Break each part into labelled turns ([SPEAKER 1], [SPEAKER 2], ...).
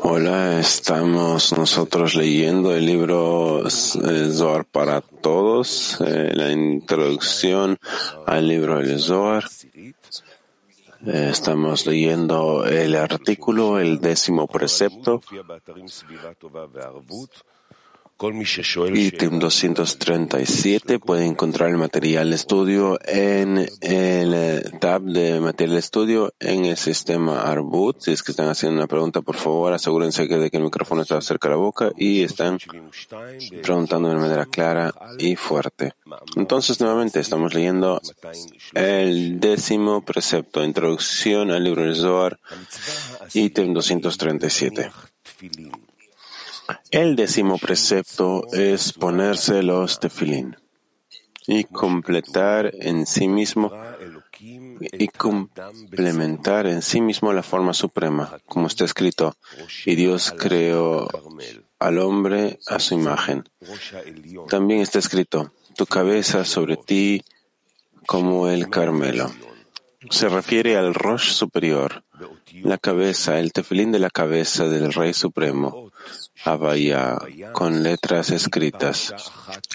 [SPEAKER 1] Hola, estamos nosotros leyendo el libro eh, Zohar para todos, eh, la introducción al libro del Zohar. Eh, estamos leyendo el artículo, el décimo precepto. Ítem 237 puede encontrar el material de estudio en el eh, tab de material de estudio en el sistema Arbut. Si es que están haciendo una pregunta, por favor, asegúrense de que el micrófono está cerca de la boca y están preguntando de manera clara y fuerte. Entonces, nuevamente, estamos leyendo el décimo precepto, introducción al libro de Zohar, ítem 237. El décimo precepto es ponerse los tefilín y completar en sí mismo y complementar en sí mismo la forma suprema, como está escrito, y Dios creó al hombre a su imagen. También está escrito, tu cabeza sobre ti como el Carmelo. Se refiere al Rosh superior, la cabeza, el tefilín de la cabeza del Rey Supremo, Abaya, con letras escritas.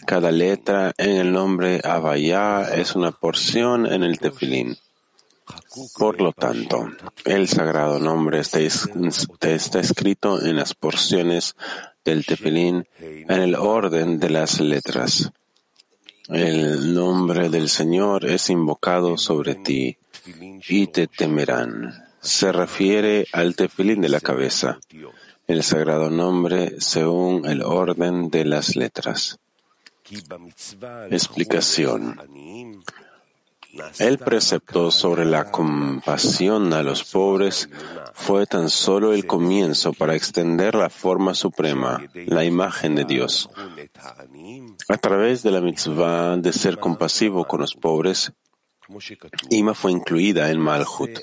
[SPEAKER 1] Cada letra en el nombre Abaya es una porción en el tefilín. Por lo tanto, el sagrado nombre está, está escrito en las porciones del tefilín en el orden de las letras. El nombre del Señor es invocado sobre ti y te temerán. Se refiere al tefilín de la cabeza el sagrado nombre según el orden de las letras. Explicación. El precepto sobre la compasión a los pobres fue tan solo el comienzo para extender la forma suprema, la imagen de Dios. A través de la mitzvah de ser compasivo con los pobres, Ima fue incluida en Malhut,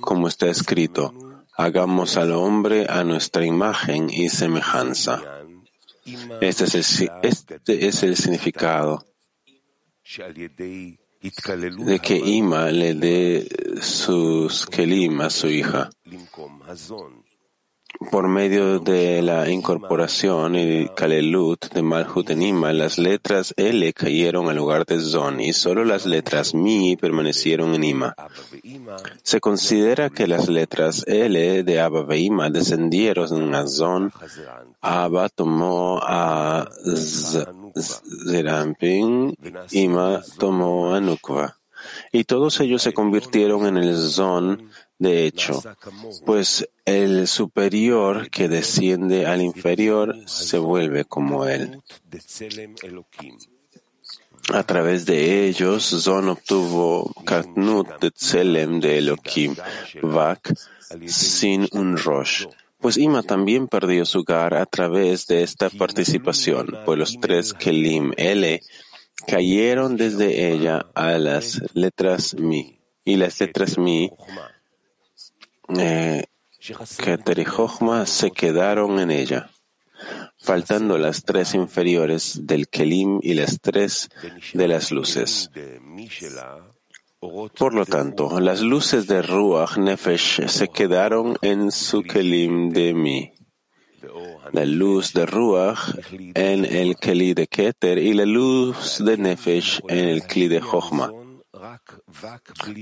[SPEAKER 1] como está escrito, hagamos al hombre a nuestra imagen y semejanza. Este es el, este es el significado de que Ima le dé sus kelim a su hija por medio de la incorporación y Kalelut de Malhut en Ima, las letras L cayeron al lugar de Zon y solo las letras Mi permanecieron en Ima. Se considera que las letras L de Abba descendieron a Zon. Abba tomó a Zerampin, Ima tomó a Nukva. Y todos ellos se convirtieron en el Zon de hecho, pues el superior que desciende al inferior se vuelve como él. A través de ellos, Zon obtuvo Katnut de Tselem de Elohim, Vak, sin un Rosh. Pues Ima también perdió su gar a través de esta participación, pues los tres Kelim L cayeron desde ella a las letras Mi, y las letras Mi eh, Keter y se quedaron en ella, faltando las tres inferiores del Kelim y las tres de las luces. Por lo tanto, las luces de Ruach Nefesh se quedaron en su Kelim de Mi. La luz de Ruach en el Keli de Keter y la luz de Nefesh en el Kli de Chochma.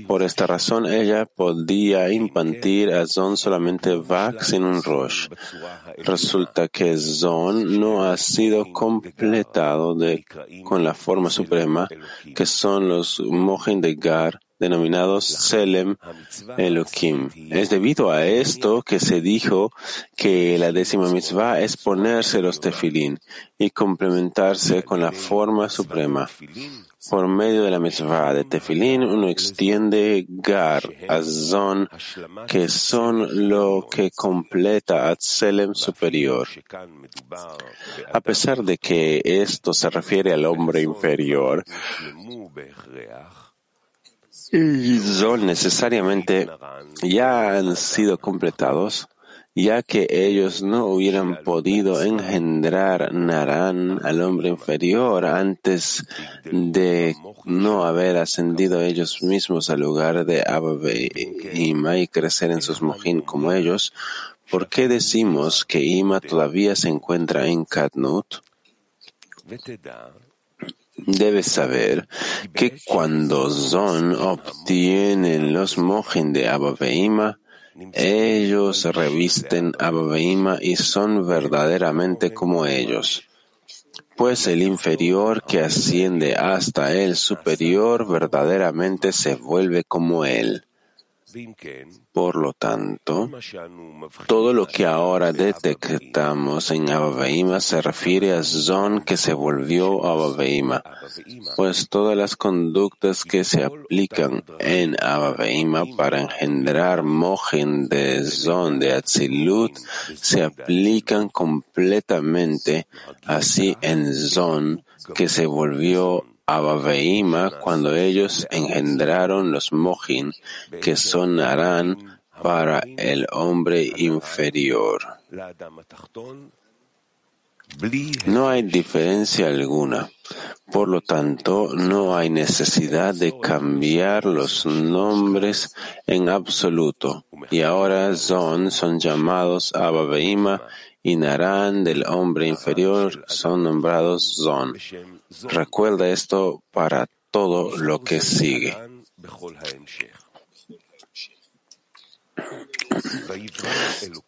[SPEAKER 1] Por esta razón, ella podía impartir a Zon solamente Vak sin un Rosh. Resulta que Zon no ha sido completado con la forma suprema, que son los Mohin de Gar, denominados Selem Elohim. Es debido a esto que se dijo que la décima mitzvah es ponerse los tefilín y complementarse con la forma suprema. Por medio de la mitzvah de tefilín, uno extiende gar, azon, que son lo que completa a Tselem superior. A pesar de que esto se refiere al hombre inferior, y Zon necesariamente ya han sido completados, ya que ellos no hubieran podido engendrar Narán al hombre inferior antes de no haber ascendido ellos mismos al lugar de Abba Ima y crecer en sus mojín como ellos, ¿por qué decimos que Ima todavía se encuentra en Katnut? Debes saber que cuando Zon obtienen los mojín de Abba Ima, ellos revisten a Babaima y son verdaderamente como ellos. Pues el inferior que asciende hasta el superior verdaderamente se vuelve como él. Por lo tanto, todo lo que ahora detectamos en Abba se refiere a Zon que se volvió Abba pues todas las conductas que se aplican en Abba para engendrar Mojen de Zon de Atzilut se aplican completamente así en Zon que se volvió Abba cuando ellos engendraron los Mohin, que son Arán para el hombre inferior. No hay diferencia alguna. Por lo tanto, no hay necesidad de cambiar los nombres en absoluto. Y ahora Zon son llamados Abba y Narán del hombre inferior son nombrados Zon. Recuerda esto para todo lo que sigue.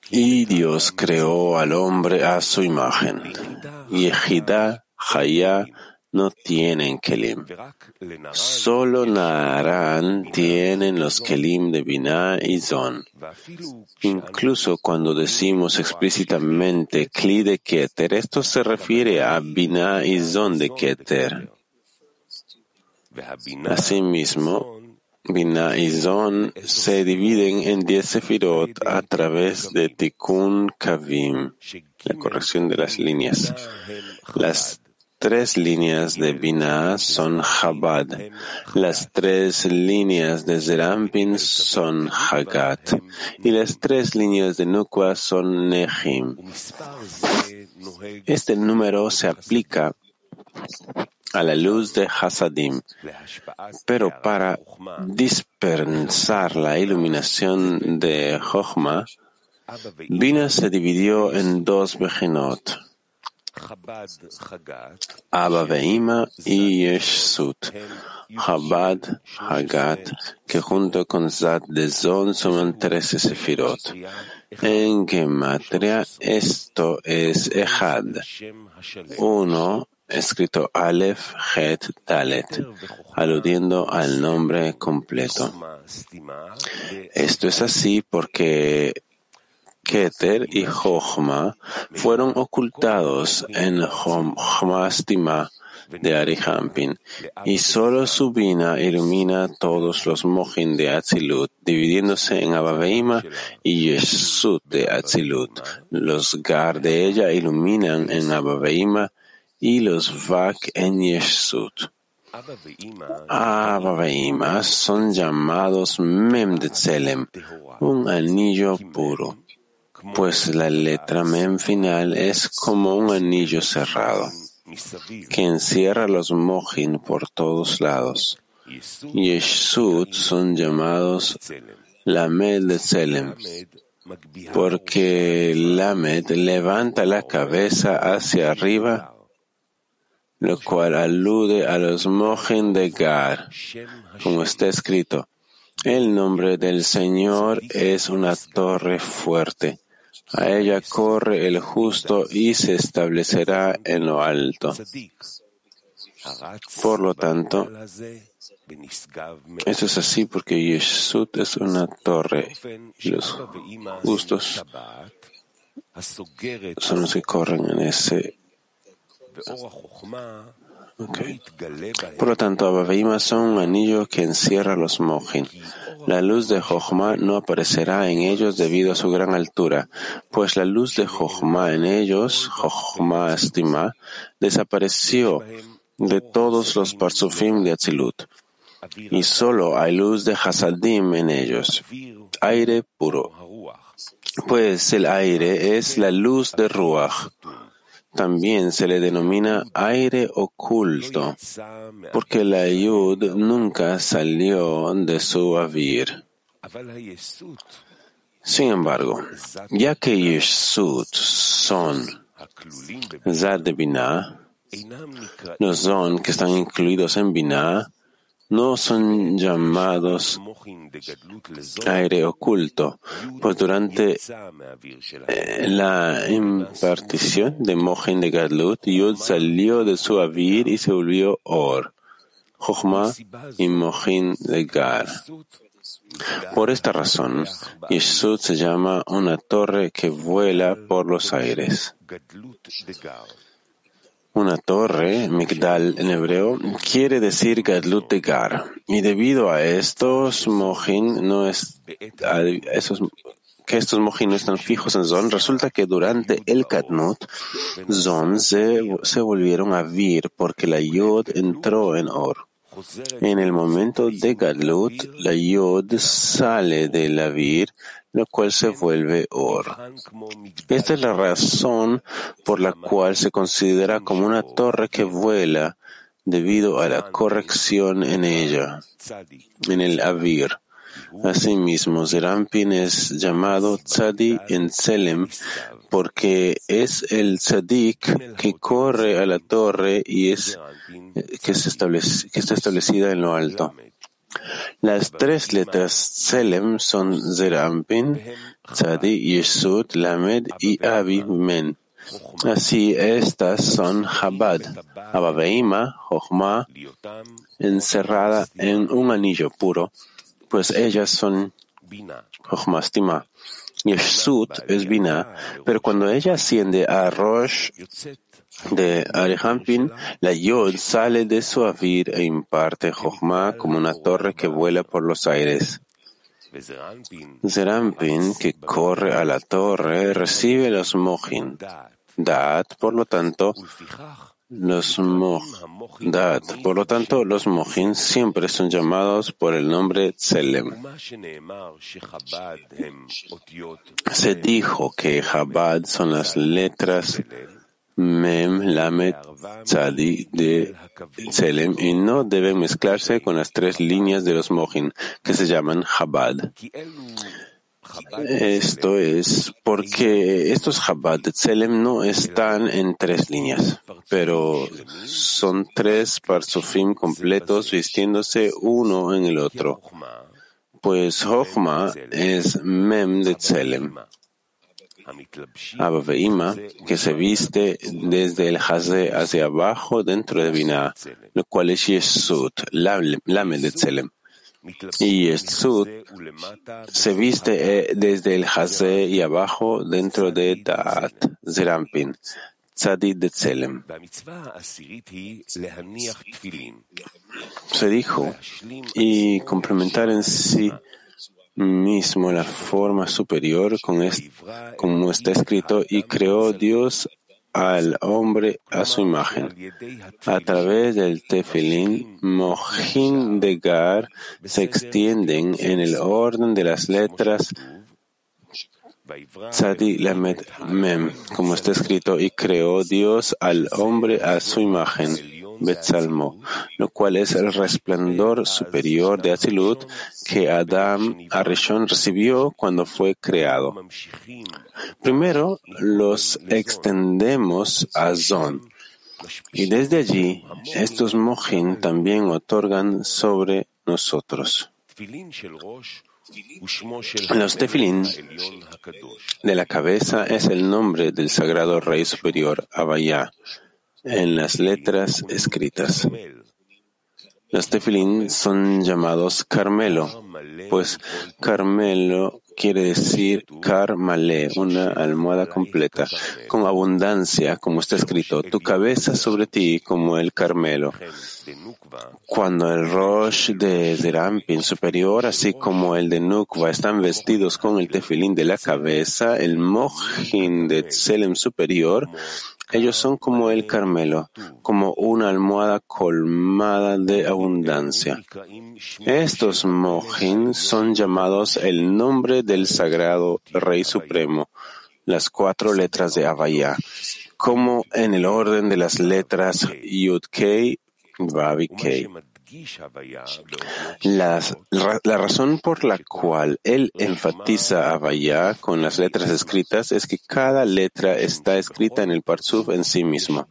[SPEAKER 1] Y Dios creó al hombre a su imagen. Y Ejidá, Hayá no tienen Kelim. Solo Naarán tienen los Kelim de Binah y Zon. Incluso cuando decimos explícitamente Kli de Keter, esto se refiere a Binah y Zon de Keter. Asimismo, Binah y Zon se dividen en diez sefirot a través de Tikkun Kavim, la corrección de las líneas. Las tres líneas de Binah son Chabad. Las tres líneas de Zerampin son Hagat. Y las tres líneas de Nukwa son Nehim. Este número se aplica a la luz de Hasadim, pero para dispensar la iluminación de Jochma, Bina se dividió en dos Bejinot. Abba Veima y Yeshut, Chabad, Hagat, que junto con Zad de Zon suman trece sefirot. En Gematria esto es Echad, uno escrito Aleph, Het, Dalet, aludiendo al nombre completo. Esto es así porque Keter y Jochma fueron ocultados en Jochma de Arihampin, y solo su Bina ilumina todos los Mojin de Atzilut, dividiéndose en Abaveima y Yeshut de Atzilut. Los Gar de ella iluminan en Abaveima y los Vak en Yeshut. Abaveima son llamados Mem de Tselem, un anillo puro pues la letra mem final es como un anillo cerrado que encierra los mojin por todos lados. Yeshut son llamados Lamed de Tselem, porque Lamed levanta la cabeza hacia arriba, lo cual alude a los mojin de Gar, como está escrito. El nombre del Señor es una torre fuerte a ella corre el justo y se establecerá en lo alto. Por lo tanto, eso es así porque Yeshut es una torre y los justos son los que corren en ese por lo tanto, Abaveima son un anillo que encierra los mojin. La luz de Jochma no aparecerá en ellos debido a su gran altura, pues la luz de Jochma en ellos, Jochma estima, desapareció de todos los parsufim de Atzilut. Y solo hay luz de Hasadim en ellos, aire puro. Pues el aire es la luz de Ruach. También se le denomina aire oculto, porque la Yud nunca salió de su avir. Sin embargo, ya que Yeshut son Zad de Binah, los Zon que están incluidos en Binah, no son llamados aire oculto, pues durante eh, la impartición de Mohin de Gadlut, Yud salió de su avir y se volvió Or, Jochma y Mohin de Gar. Por esta razón, Yeshut se llama una torre que vuela por los aires. Una torre, Migdal en hebreo, quiere decir Gadlut de Gar. Y debido a estos Mohin no es, esos, que estos Mohin no están fijos en Zon, resulta que durante el Katnut, Zon se, se volvieron a Vir porque la Yod entró en Or. En el momento de Gadlut, la Yod sale de la Vir lo cual se vuelve Or. Esta es la razón por la cual se considera como una torre que vuela debido a la corrección en ella, en el Avir. Asimismo, Zerampin es llamado Tzadi en Selem porque es el Tzadik que corre a la torre y es que, se establece, que está establecida en lo alto. Las tres letras Selem son Zerampin, Tzadi, Yesud, Lamed y Abi Men. Así estas son Chabad, Abaveima, Jochma, encerrada en un anillo puro, pues ellas son Jochma Stima. Yeshut es Bina, pero cuando ella asciende a Rosh de Arihampin, la Yod sale de su avir e imparte Jochma como una torre que vuela por los aires. Zerampin, que corre a la torre, recibe los Mojin. Daat, por lo tanto, los tanto, los Mojin siempre son llamados por el nombre Tselem. Se dijo que Chabad son las letras Mem, Lamed, Tzadi de Tselem y no deben mezclarse con las tres líneas de los Mohin, que se llaman Chabad. Esto es porque estos Chabad de Tselem no están en tres líneas, pero son tres parsufim completos vistiéndose uno en el otro. Pues Jochma es Mem de Tselem. Abba que se viste desde el Hazé hacia abajo dentro de Binah, lo cual es Yesud, Lamed de Tselem. Y Yesud se viste eh, desde el Hazé y abajo dentro de Da'at, Zerampin. Se dijo, y complementar en sí mismo la forma superior con como está escrito, y creó Dios al hombre a su imagen. A través del tefilín, Mohin de Gar se extienden en el orden de las letras Tzadi Lamed Mem, como está escrito, y creó Dios al hombre a su imagen. Betzalmo, lo cual es el resplandor superior de Atzilut que Adam Arishon recibió cuando fue creado. Primero los extendemos a Zon, y desde allí estos Mohin también otorgan sobre nosotros. Los tefilín de la cabeza es el nombre del sagrado Rey Superior, Abayá, en las letras escritas. Los tefilín son llamados Carmelo, pues Carmelo quiere decir Carmale, una almohada completa, con abundancia, como está escrito, tu cabeza sobre ti como el Carmelo. Cuando el Rosh de Zerampin superior, así como el de Nukva, están vestidos con el tefilín de la cabeza, el Mojin de Tselem superior Ellos son como el Carmelo, como una almohada colmada de abundancia. Estos mohin son llamados el nombre del sagrado Rey Supremo, las cuatro letras de Avaya, como en el orden de las letras Yud Kei, La, la, razón por la cual él enfatiza Avaya con las letras escritas es que cada letra está escrita en el Parsuf en sí mismo,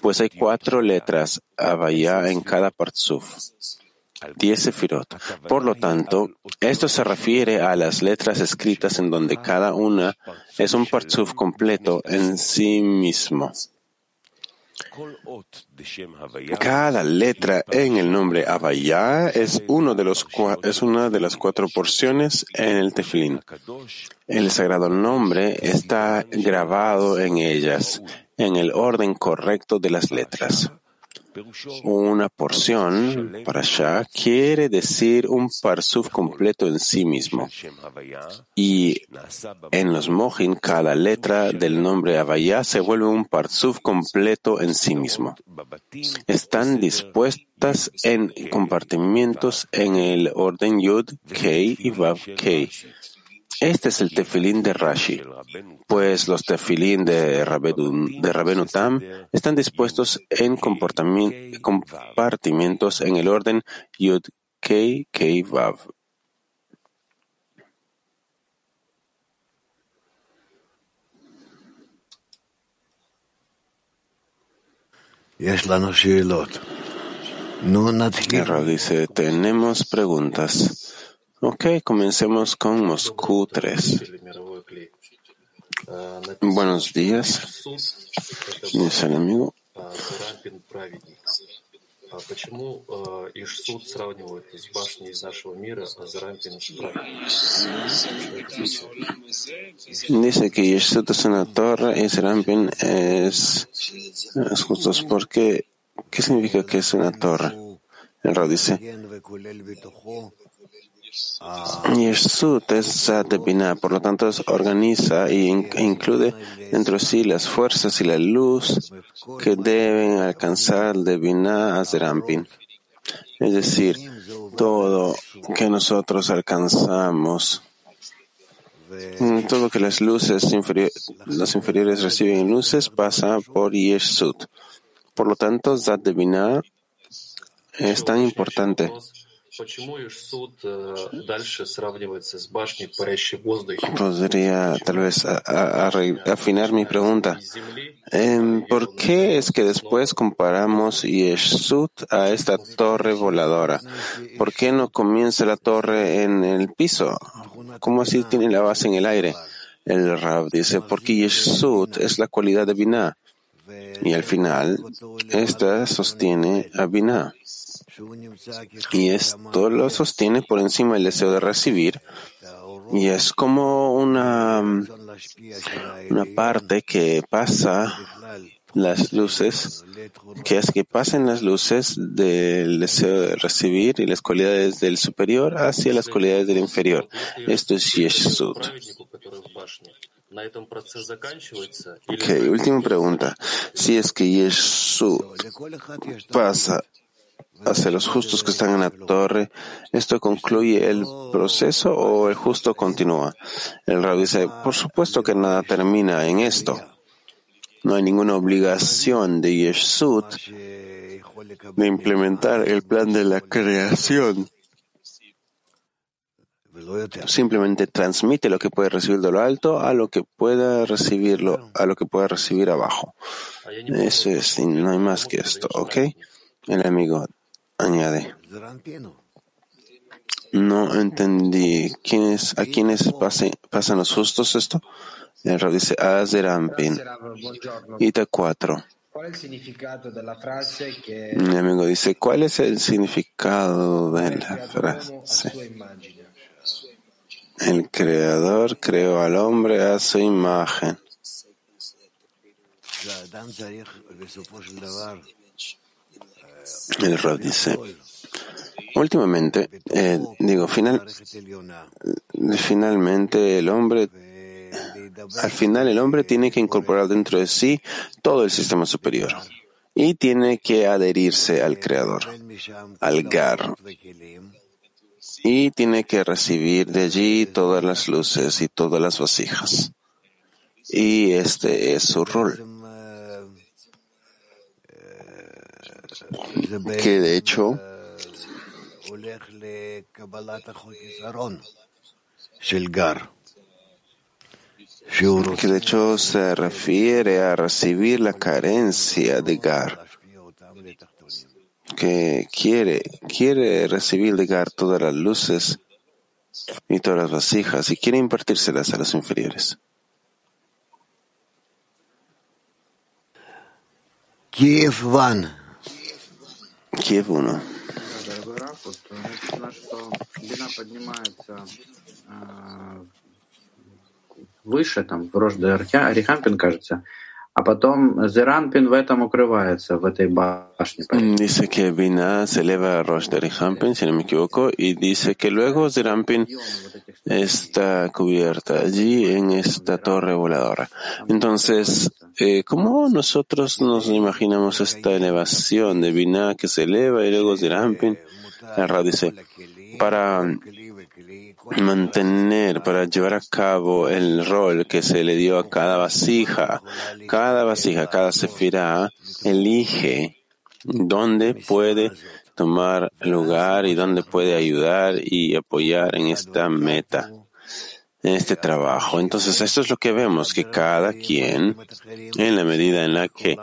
[SPEAKER 1] pues hay cuatro letras Avaya en cada Parsuf. Diez sefirot. Por lo tanto, esto se refiere a las letras escritas en donde cada una es un Parsuf completo en sí mismo. Cada letra en el nombre Avaya es, uno de los, es una de las cuatro porciones en el tefilín. El sagrado nombre está grabado en ellas, en el orden correcto de las letras. Una porción, para allá, quiere decir un parsuf completo en sí mismo. Y en los mojin, cada letra del nombre Avaya se vuelve un parsuf completo en sí mismo. Están dispuestas en compartimientos en el orden Yud, Kei y Vav, Kei. Este es el tefilín de Rashi, pues los tefilín de Rabenu Tam están dispuestos en compartimientos en el orden Yud Kei Kei Vav. El dice, tenemos preguntas. Ok, comencemos con Moscú 3. Buenos días, mi amigo. Dice que Yeshut es una torre y Serampin es, es justo. ¿Por qué? ¿Qué significa que es una torre? El Rab dice, Yeshut es Binah, por lo tanto organiza e incluye dentro de sí las fuerzas y la luz que deben alcanzar de Binah a Zerampin. Es decir, todo que nosotros alcanzamos, todo que las luces las inferiores reciben luces pasa por Yeshut. Por lo tanto, Zat de Binah es tan importante. Podría tal vez afinar mi pregunta. Em, ¿Por qué es que después comparamos Yeshut a esta torre voladora? ¿Por qué no comienza la torre en el piso? ¿Cómo así tiene la base en el aire? El Rab dice, porque Yeshut es la cualidad de Binah. Y al final, esta sostiene a Binah. Y esto lo sostiene por encima del deseo de recibir. Y es como una, una parte que pasa las luces, que es que pasen las luces del deseo de recibir y las cualidades del superior hacia las cualidades del inferior. Esto es Yeshut. Ok, última pregunta. Si es que Yeshut pasa hacia los justos que están en la torre, ¿esto concluye el proceso o el justo continúa? El rabbi dice, por supuesto que nada termina en esto. No hay ninguna obligación de Yeshut de implementar el plan de la creación. Simplemente transmite lo que puede recibir de lo alto a lo que pueda recibirlo, a lo que pueda recibir abajo. Eso es, no hay más que esto, ¿ok? El amigo añade. No entendí. ¿Quiénes, ¿A quiénes pasan los justos esto? El dice Azerampin. Ita 4. Mi amigo dice, ¿cuál es el significado de la frase? El Creador creó al hombre a su imagen. El Rab dice, últimamente, eh, digo, final, finalmente el hombre al final el hombre tiene que incorporar dentro de sí todo el sistema superior y tiene que adherirse al Creador, al Gar, y tiene que recibir de allí todas las luces y todas las vasijas. Y este es su rol. Que de hecho que de hecho se refiere a recibir la carencia de Gar, que quiere, quiere recibir de Gar todas las luces y todas las vasijas y quiere impartírselas a los inferiores.
[SPEAKER 2] Kiev 1.
[SPEAKER 1] Kiev 1.
[SPEAKER 3] выше, там, в Рожде Арихампин, кажется, а потом Зеранпин в этом укрывается, в этой башне.
[SPEAKER 1] Dice que Bina se eleva a Rosh de Arihampin, si no me equivoco, y dice que luego Zerampin está cubierta allí en esta torre voladora. Entonces, eh, ¿cómo nosotros nos imaginamos esta elevación de Bina que se eleva y luego Zerampin? La dice, para mantener, para llevar a cabo el rol que se le dio a cada vasija. Cada vasija, cada sefirá elige dónde puede tomar lugar y dónde puede ayudar y apoyar en esta meta, en este trabajo. Entonces, esto es lo que vemos, que cada quien, en la medida en la que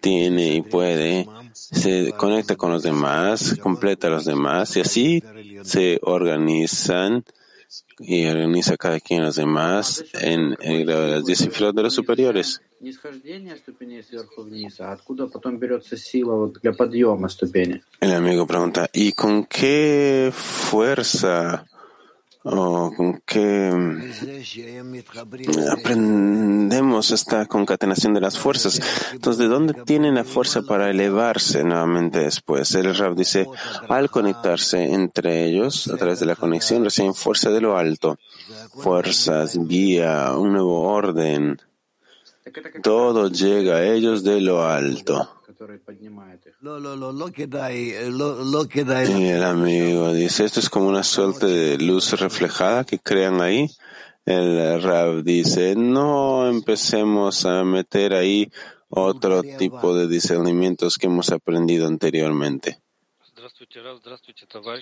[SPEAKER 1] tiene y puede, se conecta con los demás, completa a los demás y así se organizan y organiza cada quien los demás en, en las diez de los superiores. El amigo pregunta, ¿y con qué fuerza o con qué aprendemos esta concatenación de las fuerzas. Entonces, ¿de dónde tienen la fuerza para elevarse nuevamente después? El Rab dice, al conectarse entre ellos, a través de la conexión, reciben fuerza de lo alto, fuerzas, guía, un nuevo orden. Todo llega a ellos de lo alto. Y el amigo dice, esto es como una suerte de luz reflejada que crean ahí. El Rab dice, no empecemos a meter ahí otro tipo de discernimientos que hemos aprendido anteriormente.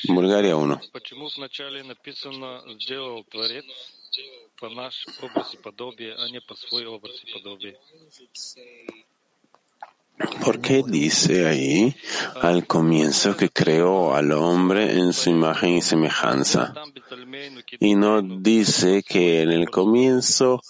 [SPEAKER 1] Bulgaria 1. ¿Por qué dice ahí al comienzo que creó al hombre en su imagen y semejanza? Y no dice que en el comienzo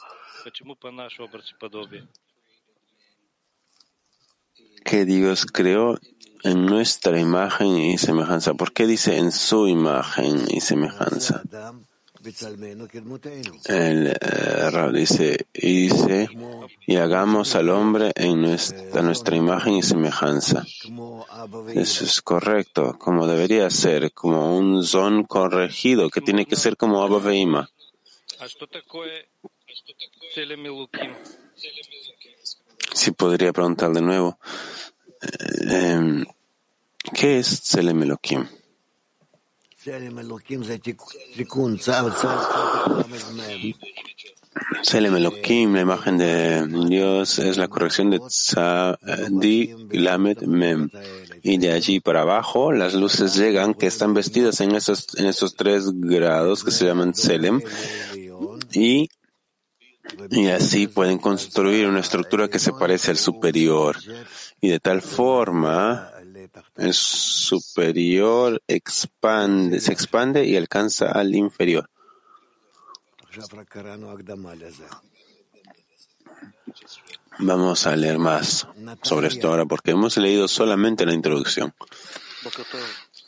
[SPEAKER 1] que Dios creó en nuestra imagen y semejanza. ¿Por qué dice en su imagen y semejanza? El eh, dice, y dice, y hagamos al hombre en nuestra, nuestra imagen y semejanza. Eso es correcto, como debería ser, como un zon corregido, que tiene que ser como Abba Veima. Si podría preguntar de nuevo, eh, ¿qué es Tselem Elohim? Selem Elohim, la imagen de Dios, es la corrección de Tzadi Lamed Mem. Y de allí para abajo, las luces llegan que están vestidas en esos, en esos tres grados que se llaman Selem. Y, y así pueden construir una estructura que se parece al superior. Y de tal forma, el superior expande, se expande y alcanza al inferior. Vamos a leer más sobre esto ahora porque hemos leído solamente la introducción.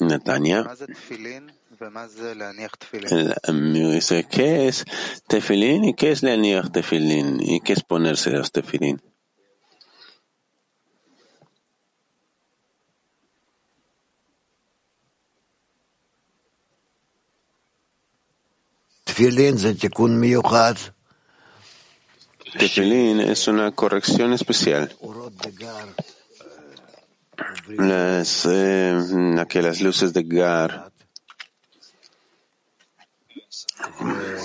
[SPEAKER 1] Natania, el dice, ¿qué es tefilín y qué es leaniach tefilín? ¿Y qué es ponerse los tefilín? Tefilín es una corrección especial. Las, eh, que las luces de Gar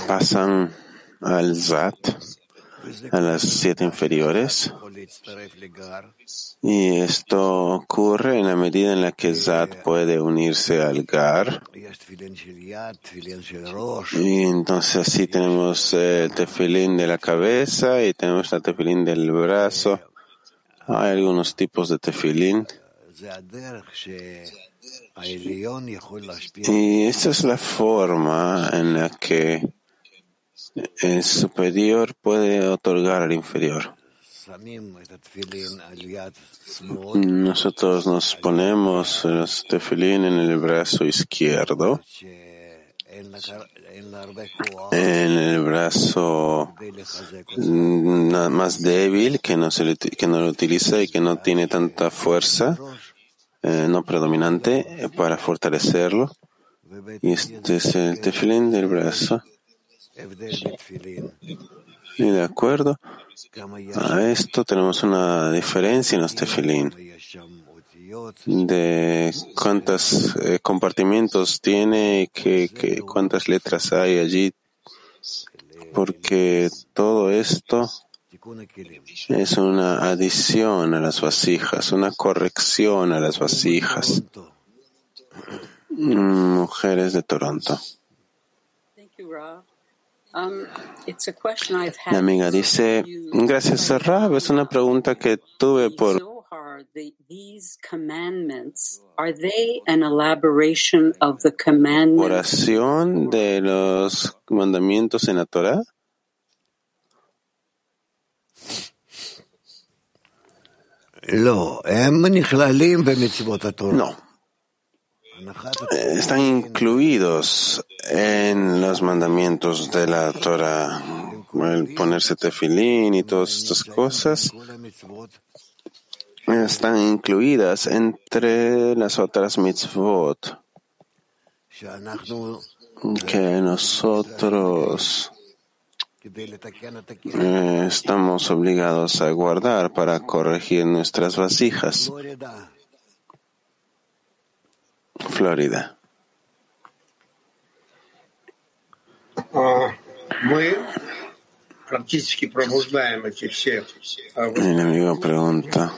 [SPEAKER 1] pasan al Zat, a las siete inferiores, y esto ocurre en la medida en la que Zat puede unirse al Gar. Y entonces así tenemos el tefilín de la cabeza y tenemos el tefilín del brazo. Hay algunos tipos de tefilín. Y esta es la forma en la que el superior puede otorgar al inferior. Nosotros nos ponemos los tefilín en el brazo izquierdo, en el brazo más débil que no, se, que no lo utiliza y que no tiene tanta fuerza, eh, no predominante, para fortalecerlo. Y este es el tefilín del brazo. Y de acuerdo a esto tenemos una diferencia en los tefilín de cuántos eh, compartimientos tiene, que, que, cuántas letras hay allí, porque todo esto es una adición a las vasijas, una corrección a las vasijas. Mujeres de Toronto. La amiga dice, gracias a Rab, es una pregunta que tuve por oración de los mandamientos en la Torah.
[SPEAKER 2] No.
[SPEAKER 1] Están incluidos en los mandamientos de la Torah, el ponerse tefilín y todas estas cosas están incluidas entre las otras mitzvot que nosotros eh, estamos obligados a guardar para corregir nuestras vasijas. Florida. El amigo pregunta.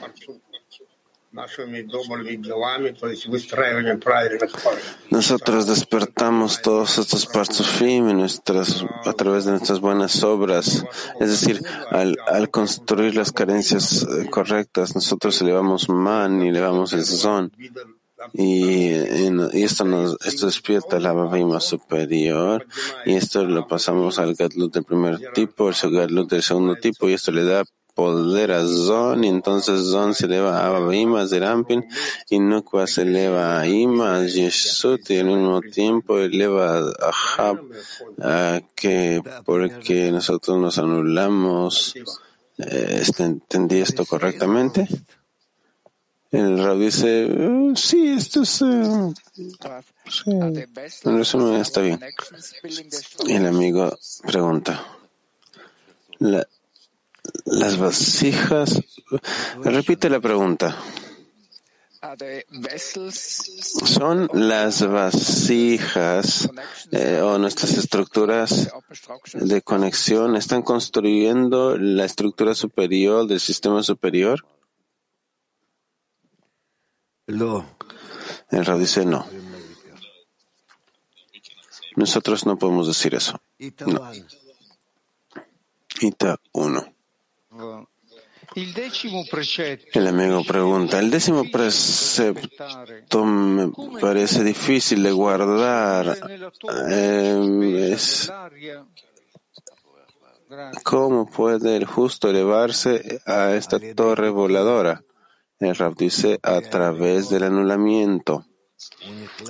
[SPEAKER 1] Nosotros despertamos todos estos parzufim nuestras, a través de nuestras buenas obras. Es decir, al, al construir las carencias correctas, nosotros elevamos man y elevamos el son. Y, esto nos esto despierta la Bavima superior y esto lo pasamos al Gatlut del primer tipo, el Gatlut del segundo tipo y esto le da poder a Zon y entonces Zon se eleva a Bavima, Zerampin y Nukva se eleva a Ima, Yeshut y al mismo tiempo eleva a Hab a que porque nosotros nos anulamos eh, ¿entendí esto correctamente? El Rab dice, eh, sí, esto es... Eh, sí, está bien. El amigo pregunta, la, las vasijas... Repite la pregunta. ¿Son las vasijas eh, o nuestras estructuras de conexión están construyendo la estructura superior del sistema superior? El Rab dice no. Nosotros no podemos decir eso. No. Ita 1. El amigo pregunta, el décimo precepto me parece difícil de guardar. Eh, es, ¿Cómo puede el justo elevarse a esta torre voladora? El Rab dice a través del anulamiento.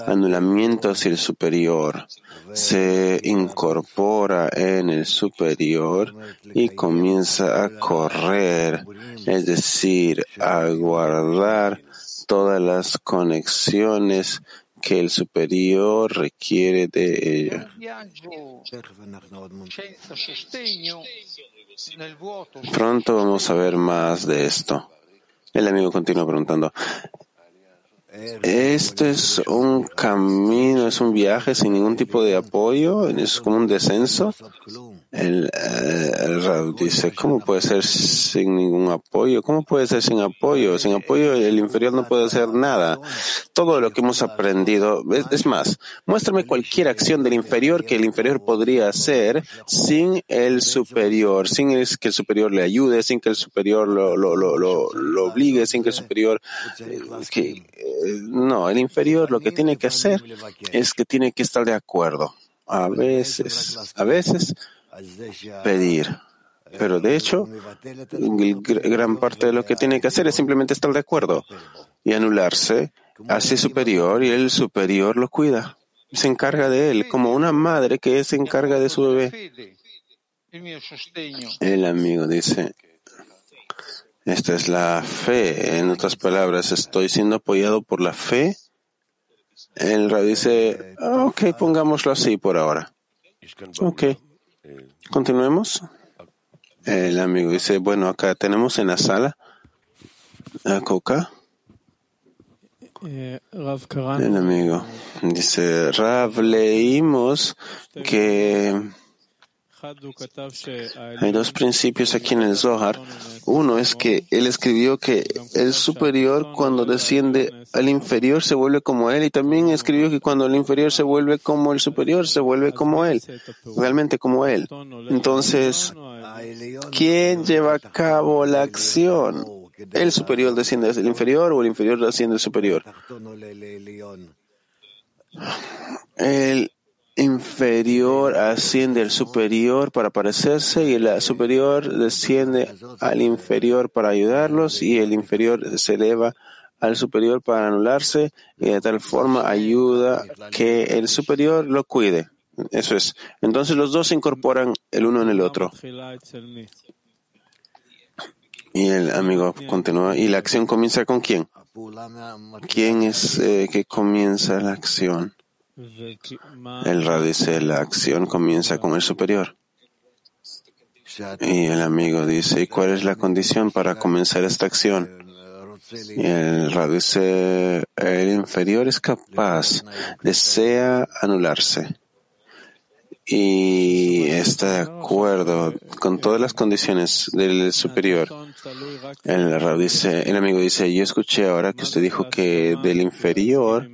[SPEAKER 1] Anulamiento hacia el superior. Se incorpora en el superior y comienza a correr, es decir, a guardar todas las conexiones que el superior requiere de ella. Pronto vamos a ver más de esto. El amigo continúa preguntando. Este es un camino, es un viaje sin ningún tipo de apoyo, es como un descenso. El, eh, dice, ¿cómo puede ser sin ningún apoyo? ¿Cómo puede ser sin apoyo? Sin apoyo el inferior no puede hacer nada. Todo lo que hemos aprendido, es, más, muéstrame cualquier acción del inferior que el inferior podría hacer sin el superior, sin que el superior le ayude, sin que el superior lo, lo, lo, lo, obligue, sin que el superior... Eh, que, eh, no, el inferior lo que tiene que hacer es que tiene que estar de acuerdo. A veces, a veces pedir. Pero de hecho, gran parte de lo que tiene que hacer es simplemente estar de acuerdo y anularse hacia superior y el superior lo cuida. Se encarga de él, como una madre que se encarga de su bebé. El amigo dice, esta es la fe. En otras palabras, estoy siendo apoyado por la fe. El rey dice, ok, pongámoslo así por ahora. Ok. Continuemos. El amigo dice, bueno, acá tenemos en la sala a Coca. El amigo dice, Rav, leímos que hay dos principios aquí en el Zohar. Uno es que él escribió que el superior cuando desciende al inferior se vuelve como él y también escribió que cuando el inferior se vuelve como el superior se vuelve como él, realmente como él. Entonces, ¿quién lleva a cabo la acción? ¿El superior desciende al inferior o el inferior desciende al superior? El inferior asciende al superior para parecerse y el superior desciende al inferior para ayudarlos y el inferior se eleva al superior para anularse y de tal forma ayuda que el superior lo cuide. Eso es. Entonces los dos se incorporan el uno en el otro. Y el amigo continúa. ¿Y la acción comienza con quién? ¿Quién es eh, que comienza la acción? El Ra dice, la acción comienza con el superior. Y el amigo dice, ¿y cuál es la condición para comenzar esta acción? Y el Ra dice, el inferior es capaz, desea anularse y está de acuerdo con todas las condiciones del superior. El, dice, el amigo dice, yo escuché ahora que usted dijo que del inferior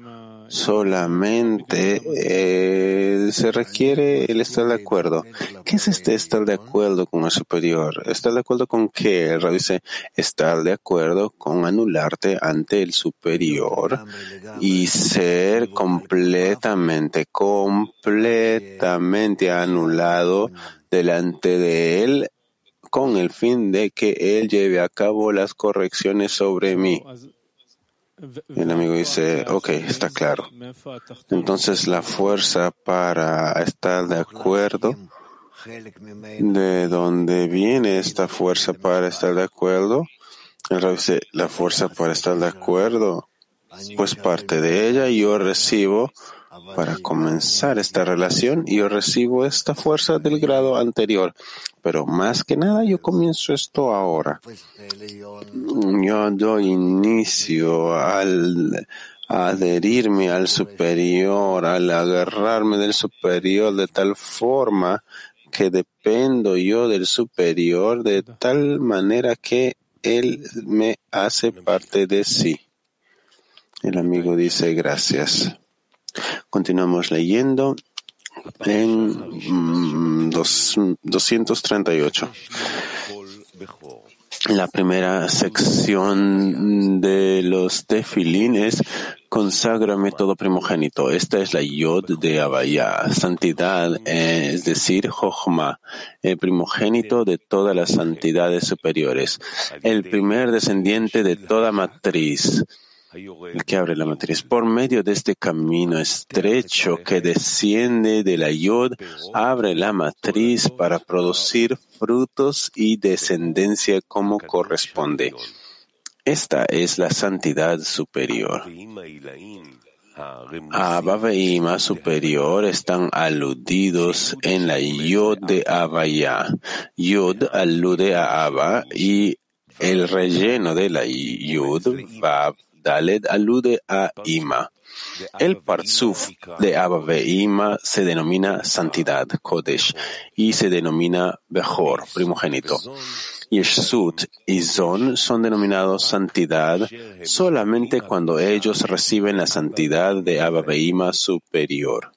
[SPEAKER 1] solamente eh, se requiere el estar de acuerdo. ¿Qué es este estar de acuerdo con el superior? ¿Estar de acuerdo con qué? El dice, estar de acuerdo con anularte ante el superior y ser completamente, completamente anulado delante de él con el fin de que él lleve a cabo las correcciones sobre mí. El amigo dice, ok, está claro. Entonces la fuerza para estar de acuerdo, ¿de dónde viene esta fuerza para estar de acuerdo? El dice, la fuerza para estar de acuerdo, pues parte de ella yo recibo para comenzar esta relación y yo recibo esta fuerza del grado anterior. Pero más que nada yo comienzo esto ahora. Yo doy inicio al adherirme al superior, al agarrarme del superior de tal forma que dependo yo del superior de tal manera que él me hace parte de sí. El amigo dice gracias. Continuamos leyendo en 238. Mm, La primera sección de los tefilín es Conságrame todo primogénito. Esta es la Yod de Abaya, santidad, es decir, Jochma, el primogénito de todas las santidades superiores, el primer descendiente de toda matriz que abre la matriz. Por medio de este camino estrecho que desciende de la yod, abre la matriz para producir frutos y descendencia como corresponde. Esta es la santidad superior. Abba e Ima superior están aludidos en la Yod de Abaya. Yod alude a Abba y el relleno de la Yud, Vav, Dalet alude a Ima. El parzuf de Abba Ima se denomina santidad, Kodesh, y se denomina Bejor, primogénito. Yeshut y Zon son denominados santidad solamente cuando ellos reciben la santidad de Abba Ima superior.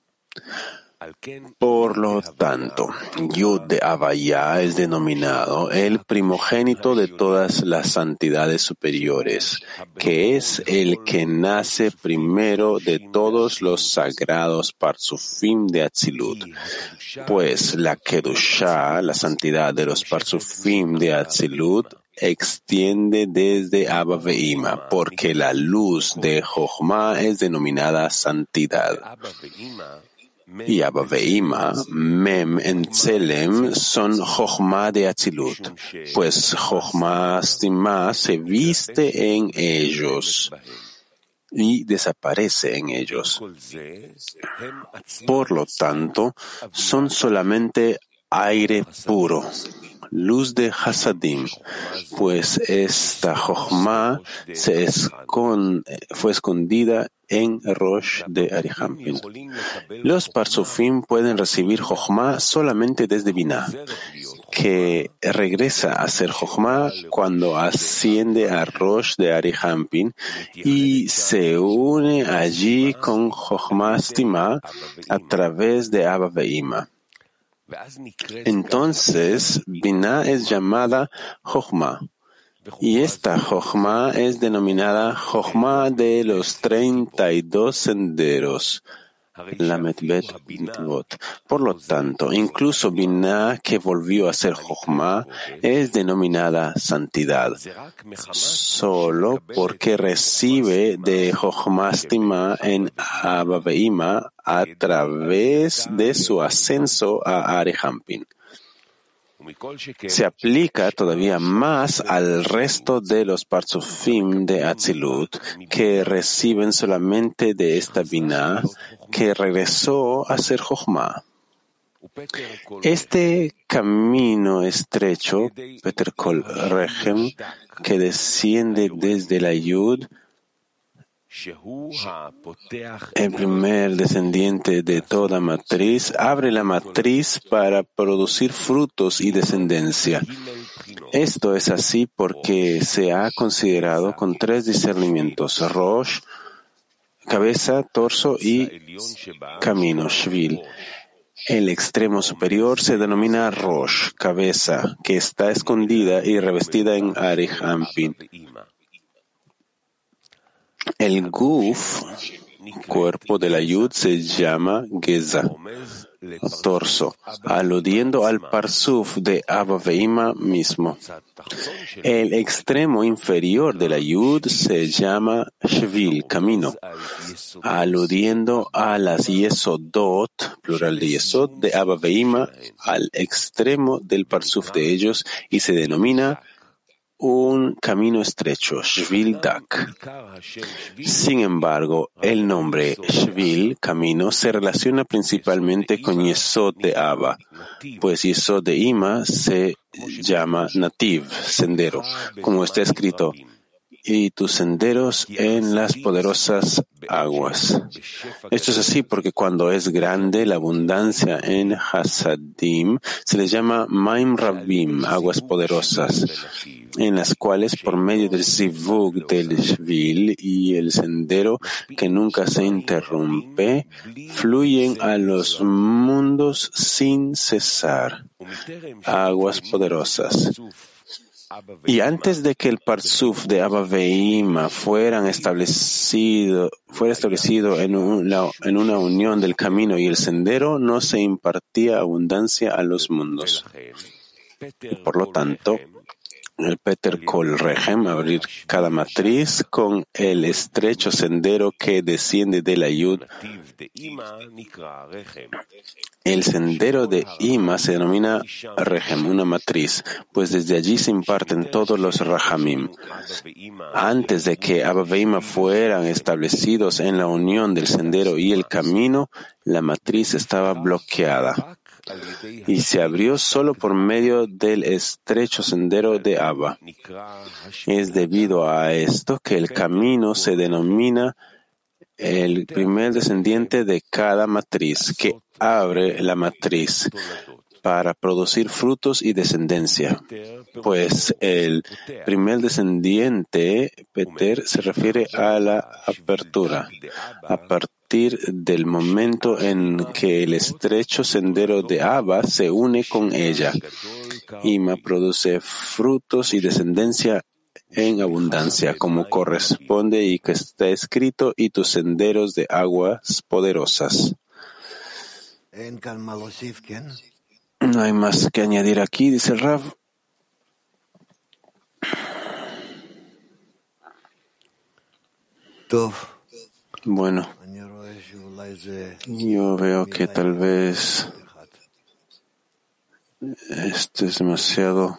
[SPEAKER 1] Por lo tanto, Yud de Abaya es denominado el primogénito de todas las santidades superiores, que es el que nace primero de todos los sagrados parsufim de Atzilut. Pues la Kedushá, la santidad de los parsufim de Atzilut, extiende desde Abba Veima, porque la luz de Jochma es denominada santidad y Abba Veima, Mem en Tselem son Jochma de Atzilut, pues Jochma Stima se viste en ellos y desaparece en ellos. Por lo tanto, son solamente aire puro, luz de Hasadim, pues esta Jochma se fue escondida en Rosh de Arihampin. Los Parsufim pueden recibir Jochma solamente desde Binah, que regresa a ser Jochma cuando asciende a Rosh de Arihampin y se une allí con Jochma Stima a través de Abba Veima. Entonces, Binah es llamada Jochma. Y esta Jochma es denominada Jochma de los 32 senderos. Por lo tanto, incluso Binah, que volvió a ser Jochma, es denominada santidad, solo porque recibe de Jochma Stima en Abba a través de su ascenso a Arehampin se aplica todavía más al resto de los parzufim de Atzilut que reciben solamente de esta Binah que regresó a ser Jochma. Este camino estrecho, Peter Kol Rechem, que desciende desde la Yud, el primer descendiente de toda matriz abre la matriz para producir frutos y descendencia. Esto es así porque se ha considerado con tres discernimientos, Rosh, cabeza, torso y camino, Shvil. El extremo superior se denomina Rosh, cabeza, que está escondida y revestida en Ampin. El guf, cuerpo de la yud, se llama geza, torso, aludiendo al parsuf de Abba mismo. El extremo inferior de la yud se llama shvil, camino, aludiendo a las yesodot, plural de yesod, de Abba al extremo del parsuf de ellos y se denomina un camino estrecho, Shvil Dak. Sin embargo, el nombre Shvil, camino, se relaciona principalmente con Yesod de Abba, pues Yesod de Ima se llama Nativ, sendero, como está escrito, y tus senderos en las poderosas aguas. Esto es así porque cuando es grande la abundancia en Hasadim se le llama Maim Rabim, aguas poderosas, en las cuales por medio del Zivug del Shvil y el sendero que nunca se interrumpe, fluyen a los mundos sin cesar. Aguas poderosas. Y antes de que el Parsuf de Abba Veima fueran establecido, fuera establecido en una, en una unión del camino y el sendero, no se impartía abundancia a los mundos. por lo tanto, el Peter Kol Rehem, abrir cada matriz con el estrecho sendero que desciende de la Yud. El sendero de Ima se denomina Rehem, una matriz, pues desde allí se imparten todos los Rahamim. Antes de que Abba fueran establecidos en la unión del sendero y el camino, la matriz estaba bloqueada y se abrió solo por medio del estrecho sendero de Abba. Es debido a esto que el camino se denomina el primer descendiente de cada matriz, que abre la matriz para producir frutos y descendencia. Pues el primer descendiente, Peter, se refiere a la apertura. A partir del momento en que el estrecho sendero de Abba se une con ella. Ima produce frutos y descendencia en abundancia, como corresponde y que está escrito, y tus senderos de aguas poderosas. No hay más que añadir aquí, dice el Rav. Bueno, yo veo que tal vez este es demasiado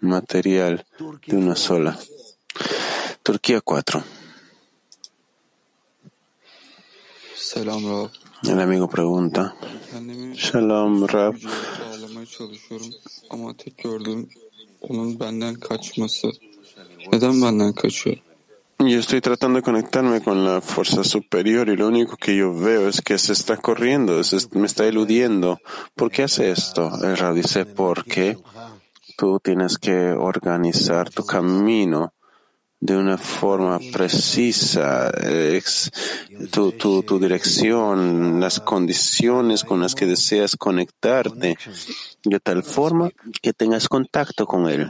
[SPEAKER 1] material de una sola. Turquía 4.
[SPEAKER 4] Selam Rav.
[SPEAKER 1] El amigo pregunta. Shalom,
[SPEAKER 4] kaçıyor?
[SPEAKER 1] Yo estoy tratando de conectarme con la fuerza superior y lo único que yo veo es que se está corriendo, se, me está eludiendo. ¿Por qué hace esto? El Rav dice, porque tú tienes que organizar tu camino de una forma precisa, tu dirección, las condiciones con las que deseas conectarte, de tal forma que tengas contacto con él.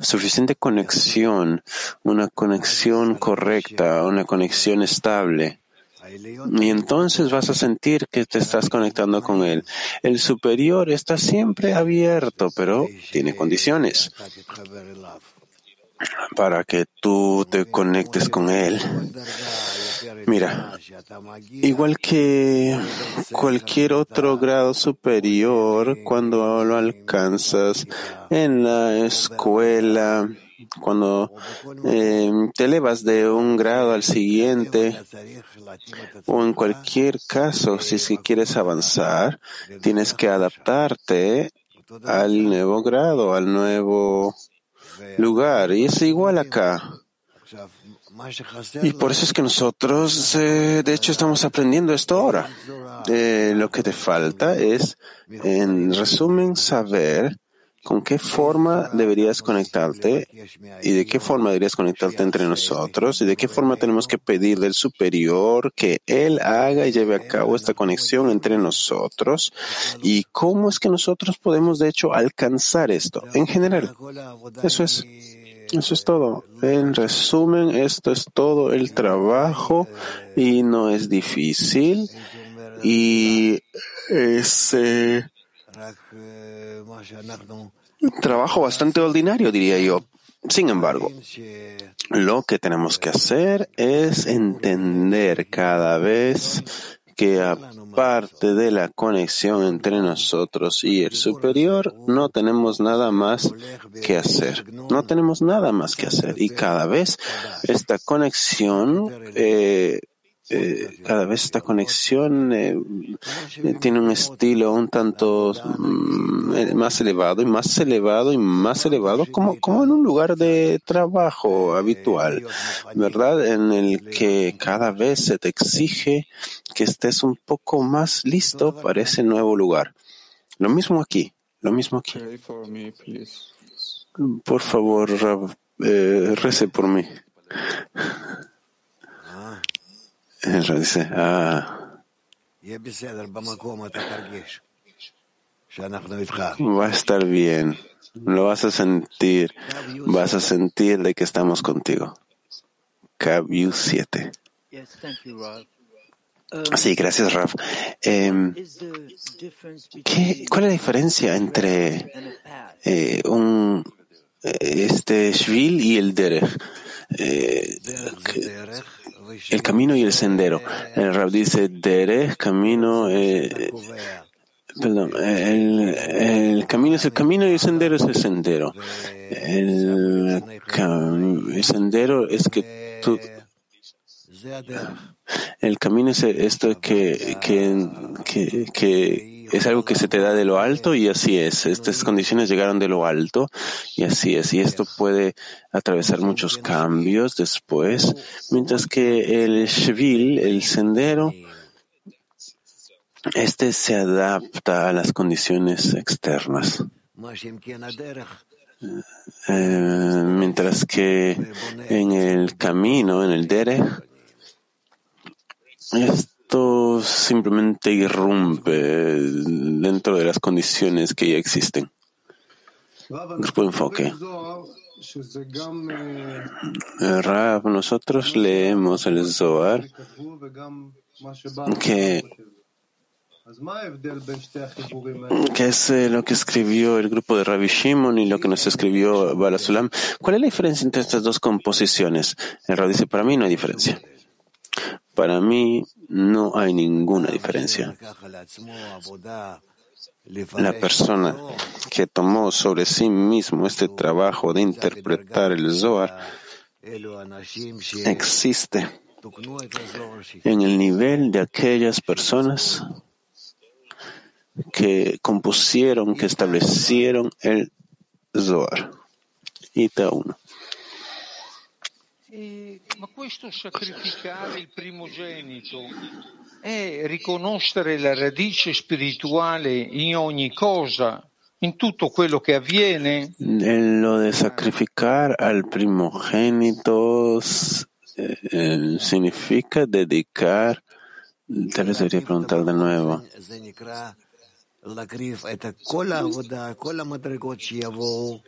[SPEAKER 1] Suficiente conexión, una conexión correcta, una conexión estable. Y entonces vas a sentir que te estás conectando con él. El superior está siempre abierto, pero tiene condiciones para que tú te conectes con él. Mira, igual que cualquier otro grado superior, cuando lo alcanzas en la escuela, cuando eh, te elevas de un grado al siguiente, o en cualquier caso, si es que quieres avanzar, tienes que adaptarte al nuevo grado, al nuevo lugar. Y es igual acá. Y por eso es que nosotros, eh, de hecho, estamos aprendiendo esto ahora. Eh, lo que te falta es, en resumen, saber con qué forma deberías conectarte y de qué forma deberías conectarte entre nosotros y de qué forma tenemos que pedir del superior que él haga y lleve a cabo esta conexión entre nosotros y cómo es que nosotros podemos, de hecho, alcanzar esto en general. Eso es. Eso es todo. En resumen, esto es todo el trabajo y no es difícil y es eh, trabajo bastante ordinario, diría yo. Sin embargo, lo que tenemos que hacer es entender cada vez que aparte de la conexión entre nosotros y el superior, no tenemos nada más que hacer. No tenemos nada más que hacer. Y cada vez esta conexión, eh, eh, cada vez esta conexión eh, tiene un estilo un tanto mm, más elevado y más elevado y más elevado como, como en un lugar de trabajo habitual, ¿verdad? En el que cada vez se te exige que estés un poco más listo para ese nuevo lugar. Lo mismo aquí, lo mismo aquí. Por favor, eh, rece por mí. El Rab dice, ah, va a estar bien, lo vas a sentir, vas a sentir de que estamos contigo. Cabu 7.
[SPEAKER 5] Yes, thank you, Rob.
[SPEAKER 1] Sí, gracias, Raf. Eh,
[SPEAKER 5] Is the difference
[SPEAKER 1] ¿qué,
[SPEAKER 5] between
[SPEAKER 1] ¿Cuál es la diferencia entre eh, un este Shvil y el Derech, eh, el camino y el sendero. El Rab dice Derech, camino, eh, perdón, el, el, camino es el camino y el sendero es el sendero. El, el sendero es que tú el camino es esto que, que, que, que, es algo que se te da de lo alto y así es. Estas condiciones llegaron de lo alto y así es. Y esto puede atravesar muchos cambios después, mientras que el shvil, el sendero, este se adapta a las condiciones externas. Eh, mientras que en el camino, en el derech, esto simplemente irrumpe dentro de las condiciones que ya existen. Grupo enfoque. Rab, nosotros leemos el Zohar que, que es eh, lo que escribió el grupo de Rabbi Shimon y lo que nos escribió Balasulam. ¿Cuál es la diferencia entre estas dos composiciones? El Rab dice, para mí no hay diferencia. Para mí no hay ninguna diferencia. La persona que tomó sobre sí mismo este trabajo de interpretar el Zohar existe en el nivel de aquellas personas que compusieron, que establecieron el Zohar. Ita 1.
[SPEAKER 5] E, ma questo sacrificare il primogenito è riconoscere la radice spirituale in ogni cosa, in tutto quello che avviene.
[SPEAKER 1] Lo de sacrificar al primogénito eh, significa dedicar, tal vez debería preguntar de nuevo.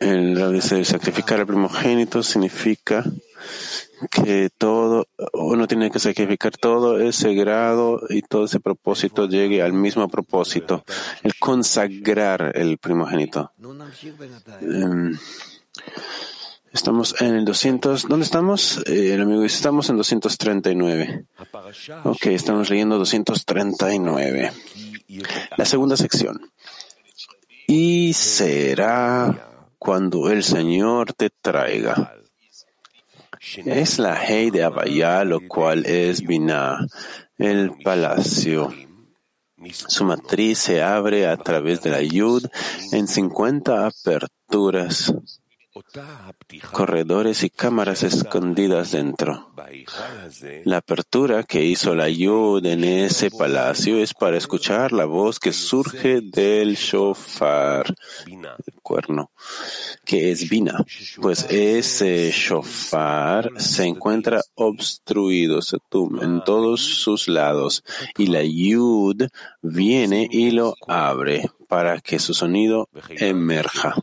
[SPEAKER 1] El de sacrificar al primogénito significa que todo, uno tiene que sacrificar todo ese grado y todo ese propósito llegue al mismo propósito, el consagrar el primogénito. Em, estamos en el 200, ¿dónde estamos? Eh, amigo estamos en 239. Ok, estamos leyendo 239. La segunda sección. Y será cuando el Señor te traiga. Es la Hei de Abaya, lo cual es Binah, el palacio. Su matriz se abre a través de la Yud en 50 aperturas corredores y cámaras escondidas dentro. La apertura que hizo la Yud en ese palacio es para escuchar la voz que surge del shofar, el cuerno, que es Bina, pues ese shofar se encuentra obstruido, en todos sus lados, y la Yud viene y lo abre para que su sonido emerja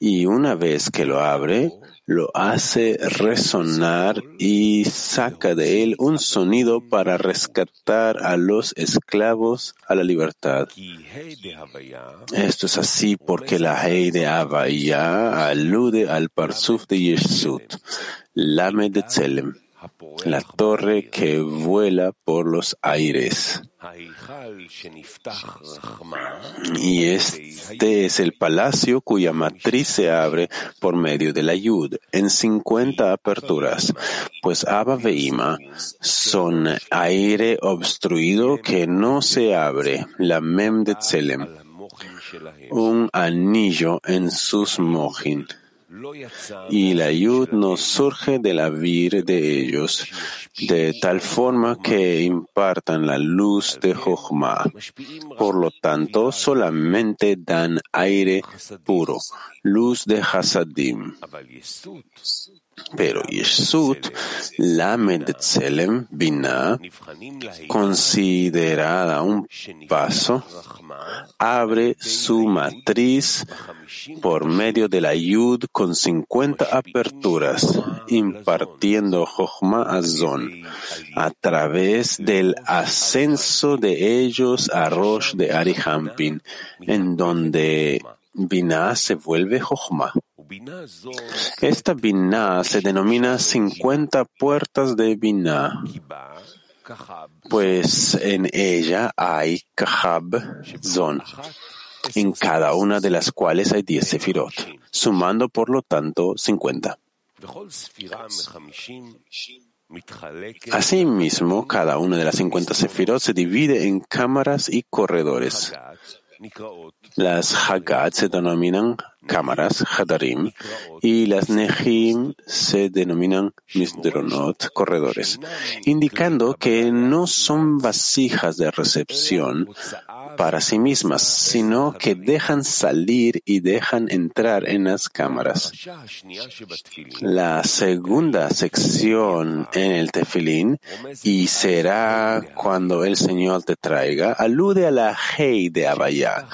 [SPEAKER 1] y una vez que lo abre, lo hace resonar y saca de él un sonido para rescatar a los esclavos a la libertad. Esto es así porque la Hei de Havaya alude al Parsuf de Yeshut, Lame de Tselem, la torre que vuela por los aires. Y este es el palacio cuya matriz se abre por medio de la Yud en 50 aperturas, pues Abba Veima son aire obstruido que no se abre, la Mem de Tselem, un anillo en sus mojin y la yud no surge de la vir de ellos, de tal forma que impartan la luz de Jochma. Por lo tanto, solamente dan aire puro, luz de Hasadim. Pero Yeshut, la Tselem, Binah, considerada un paso, abre su matriz por medio de la Yud con 50 aperturas, impartiendo Jochma Azon a través del ascenso de ellos a Rosh de Arihampin, en donde Binah se vuelve Jochma. Esta Binah se denomina 50 puertas de Binah, pues en ella hay Kahab Zon, en cada una de las cuales hay 10 sefirot, sumando por lo tanto 50. Asimismo, cada una de las 50 sefirot se divide en cámaras y corredores. Las Hagat se denominan cámaras, Hadarim, y las Nehim se denominan Misdronot, corredores, indicando que no son vasijas de recepción para sí mismas, sino que dejan salir y dejan entrar en las cámaras. La segunda sección en el tefilín, y será cuando el Señor te traiga, alude a la Hei de Abaya,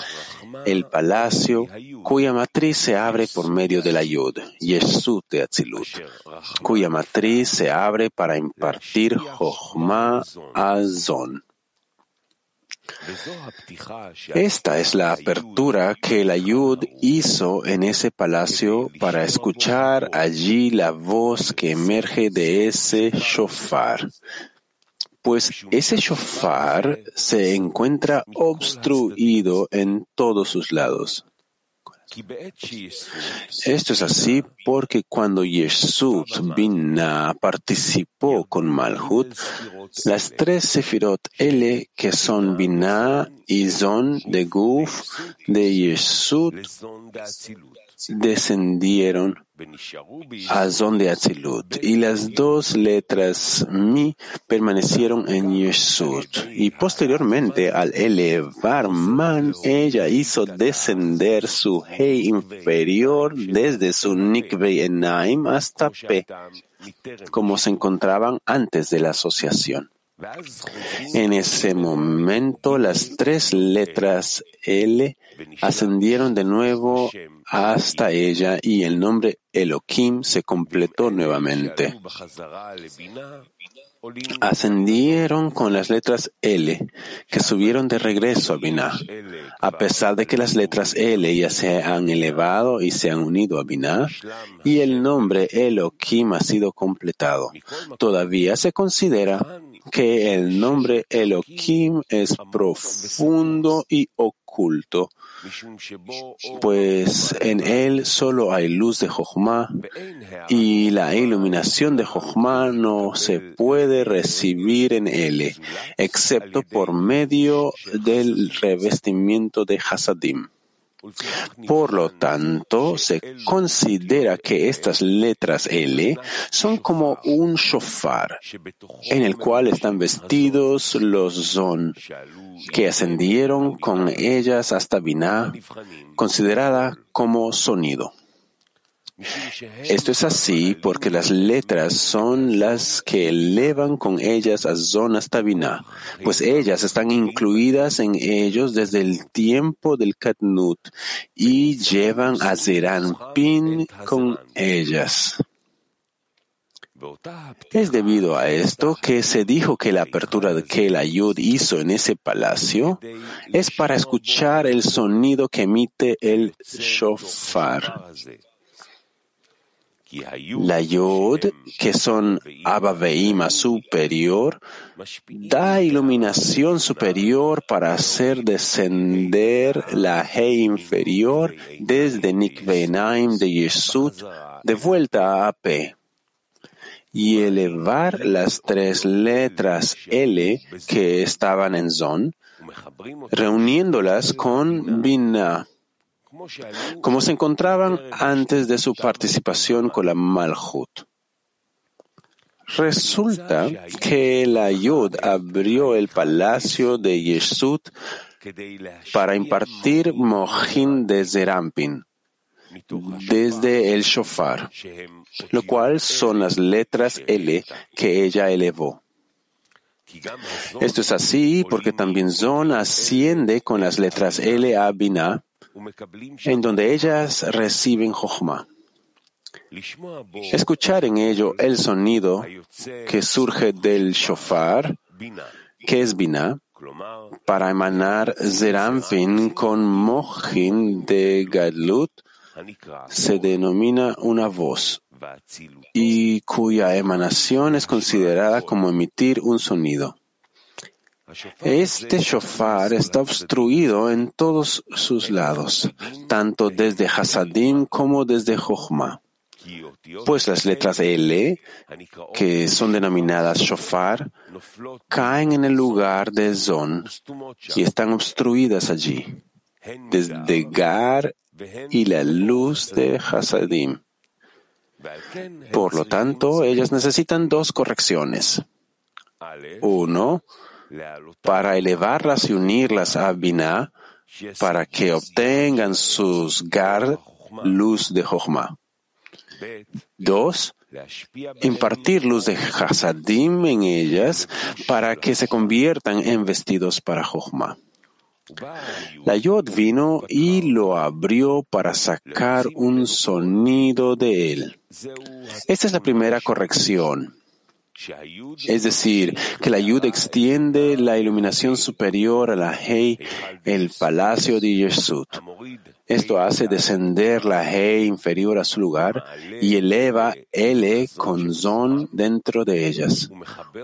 [SPEAKER 1] el palacio cuya matriz se abre por medio de la Yud, Yeshut de Atzilut, cuya matriz se abre para impartir Jochma a Zon. Esta es la apertura que la Yud hizo en ese palacio para escuchar allí la voz que emerge de ese shofar. Pues ese shofar se encuentra obstruido en todos sus lados. Esto es así porque cuando Yeshut Binah participó con Malhut, las tres Sefirot L, que son Binah y Zon de Guf de Yeshut, descendieron a Zon de Atzilut, y las dos letras Mi permanecieron en Yeshut, y posteriormente al elevar Man, ella hizo descender su Hei inferior desde su Nikvei Enaim hasta P, como se encontraban antes de la asociación. En ese momento las tres letras L ascendieron de nuevo hasta ella y el nombre Elohim se completó nuevamente. Ascendieron con las letras L, que subieron de regreso a Binah, a pesar de que las letras L ya se han elevado y se han unido a Binah, y el nombre Elohim ha sido completado. Todavía se considera que el nombre Elohim es profundo y oculto, pues en él solo hay luz de Jochma y la iluminación de Jochma no se puede recibir en él, excepto por medio del revestimiento de Hasadim. Por lo tanto, se considera que estas letras L son como un shofar, en el cual están vestidos los zon, que ascendieron con ellas hasta Binah, considerada como sonido. Esto es así porque las letras son las que elevan con ellas a Zon hasta Binah, pues ellas están incluidas en ellos desde el tiempo del Katnut y llevan a Zeranpin con ellas. Es debido a esto que se dijo que la apertura que el Ayud hizo en ese palacio es para escuchar el sonido que emite el shofar. La Yod, que son Abaveima superior, da iluminación superior para hacer descender la He inferior desde Nikvenaim de Yesut de vuelta a P y elevar las tres letras L que estaban en Zon, reuniéndolas con Binah como se encontraban antes de su participación con la Malhut. Resulta que la Yud abrió el palacio de Yeshut para impartir Mohin de Zerampin desde el shofar, lo cual son las letras L que ella elevó. Esto es así porque también Zon asciende con las letras L a Binah en donde ellas reciben Jochma. Escuchar en ello el sonido que surge del shofar, que es Binah, para emanar Zerampin con Mojin de Gadlut, se denomina una voz y cuya emanación es considerada como emitir un sonido. Este shofar está obstruido en todos sus lados, tanto desde Hasadim como desde Jochma. Pues las letras L, que son denominadas shofar, caen en el lugar de Zon y están obstruidas allí, desde Gar y la luz de Hasadim. Por lo tanto, ellas necesitan dos correcciones. Uno, para elevarlas y unirlas a Binah, para que obtengan sus Gar, luz de Jochma. Dos, impartir luz de Hasadim en ellas para que se conviertan en vestidos para Jochma. La Yod vino y lo abrió para sacar un sonido de él. Esta es la primera corrección. Es decir, que la Yud extiende la iluminación superior a la Hei, el palacio de Yeshut. Esto hace descender la Hei inferior a su lugar y eleva L con Zon dentro de ellas,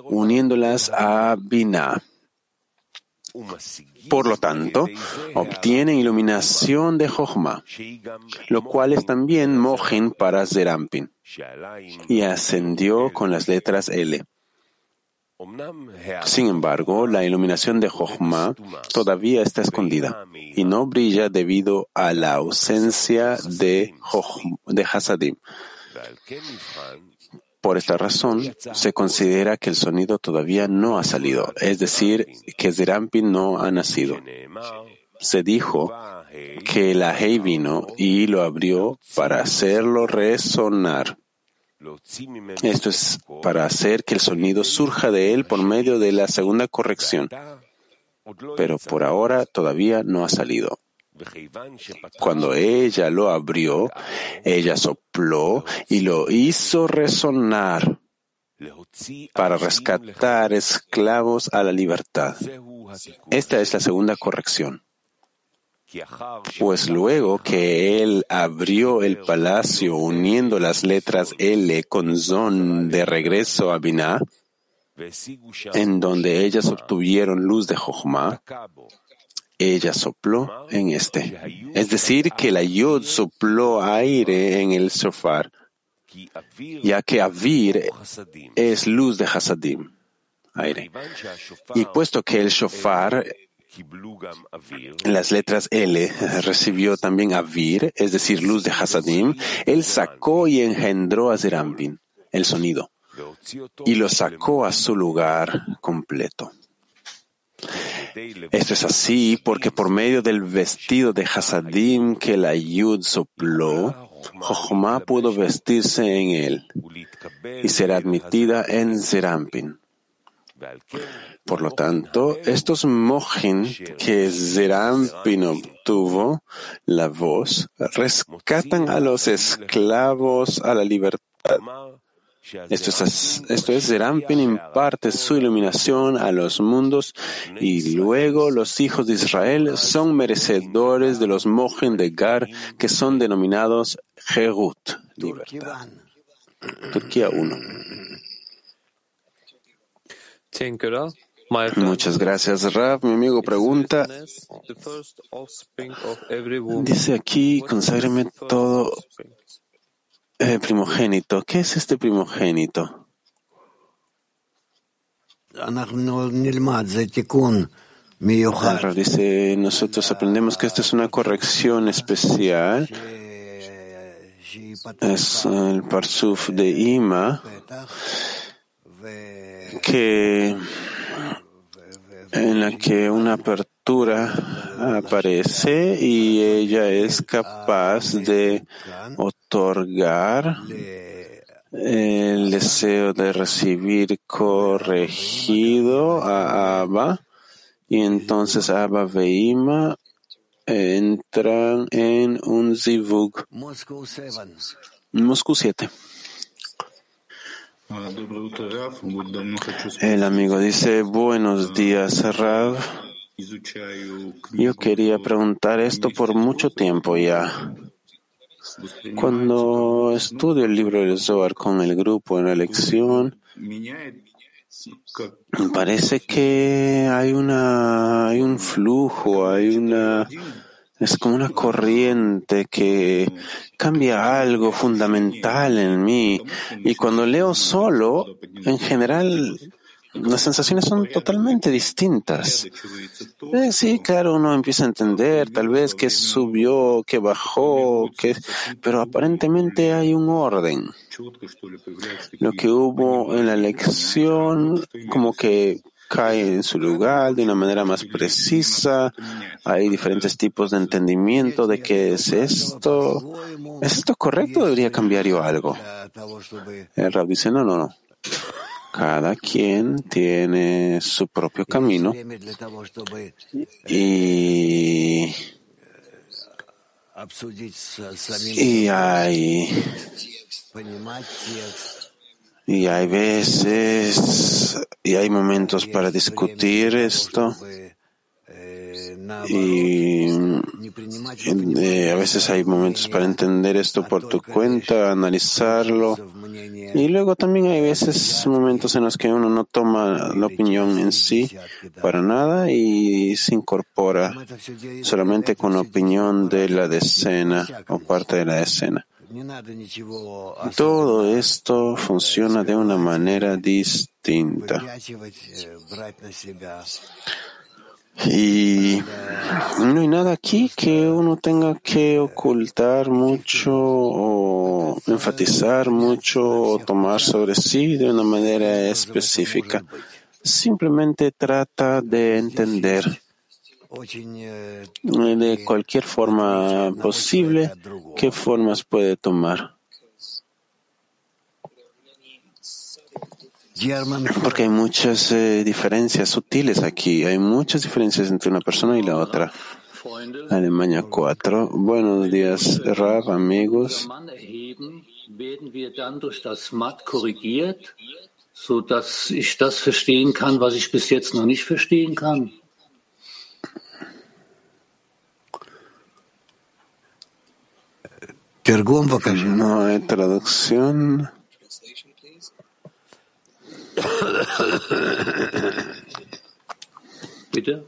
[SPEAKER 1] uniéndolas a Binah. Por lo tanto, obtienen iluminación de Jochma, lo cual es también Mohin para Zerampin, y ascendió con las letras L. Sin embargo, la iluminación de Jochma todavía está escondida y no brilla debido a la ausencia de, de Hasadim. Por esta razón, se considera que el sonido todavía no ha salido, es decir, que Zerampin no ha nacido. Se dijo que la Hei vino y lo abrió para hacerlo resonar. Esto es para hacer que el sonido surja de él por medio de la segunda corrección, pero por ahora todavía no ha salido. Cuando ella lo abrió, ella sopló y lo hizo resonar para rescatar esclavos a la libertad. Esta es la segunda corrección. Pues luego que él abrió el palacio uniendo las letras L con Zon de regreso a Binah, en donde ellas obtuvieron luz de Jochma, ella sopló en este. Es decir, que la Yod sopló aire en el sofar, ya que Avir es luz de Hasadim, aire. Y puesto que el shofar, las letras L, recibió también Avir, es decir, luz de Hasadim, él sacó y engendró a Zerambin, el sonido, y lo sacó a su lugar completo. Esto es así porque por medio del vestido de Hasadim que la Yud sopló, Jochma pudo vestirse en él y ser admitida en Zerampin. Por lo tanto, estos mojin que Zerampin obtuvo, la voz, rescatan a los esclavos a la libertad. Esto es, esto es, Zerampin imparte su iluminación a los mundos y luego los hijos de Israel son merecedores de los mojen de Gar que son denominados Jerut, libertad. Turquía 1. Muchas gracias, Rav. Mi amigo pregunta, dice aquí, conságreme todo eh, primogénito. ¿Qué es este primogénito? dice, nosotros aprendemos que esta es una corrección especial. Es el parsuf de Ima que en la que una apertura aparece y ella es capaz de otorgar el deseo de recibir corregido a Abba y entonces Abba Veima entran en un zivug. Moscú 7. El amigo dice, buenos días, Rav. Yo quería preguntar esto por mucho tiempo ya. Cuando estudio el libro del Zohar con el grupo en la lección, parece que hay una, hay un flujo, hay una, es como una corriente que cambia algo fundamental en mí. Y cuando leo solo, en general, las sensaciones son totalmente distintas. Eh, sí, claro, uno empieza a entender tal vez que subió, que bajó, que, pero aparentemente hay un orden. Lo que hubo en la lección como que cae en su lugar de una manera más precisa. Hay diferentes tipos de entendimiento de qué es esto. ¿Es esto correcto o debería cambiar yo algo? El Rab dice, no, no, no. Cada quien tiene su propio camino. Y, y hay y hay veces y hay momentos para discutir esto. Y eh, a veces hay momentos para entender esto por tu cuenta, analizarlo. Y luego también hay veces momentos en los que uno no toma la opinión en sí para nada y se incorpora solamente con la opinión de la decena o parte de la decena. Todo esto funciona de una manera distinta. Y no hay nada aquí que uno tenga que ocultar mucho o enfatizar mucho o tomar sobre sí de una manera específica. Simplemente trata de entender de cualquier forma posible qué formas puede tomar. Porque hay muchas eh, diferencias sutiles aquí, hay muchas diferencias entre una persona y la otra. Alemania 4. Buenos días, Rab, amigos.
[SPEAKER 6] werden wir dann durch das Mat korrigiert, so dass ich das verstehen kann, was ich bis jetzt noch nicht verstehen kann?
[SPEAKER 1] No hay traducción.
[SPEAKER 6] Bitte?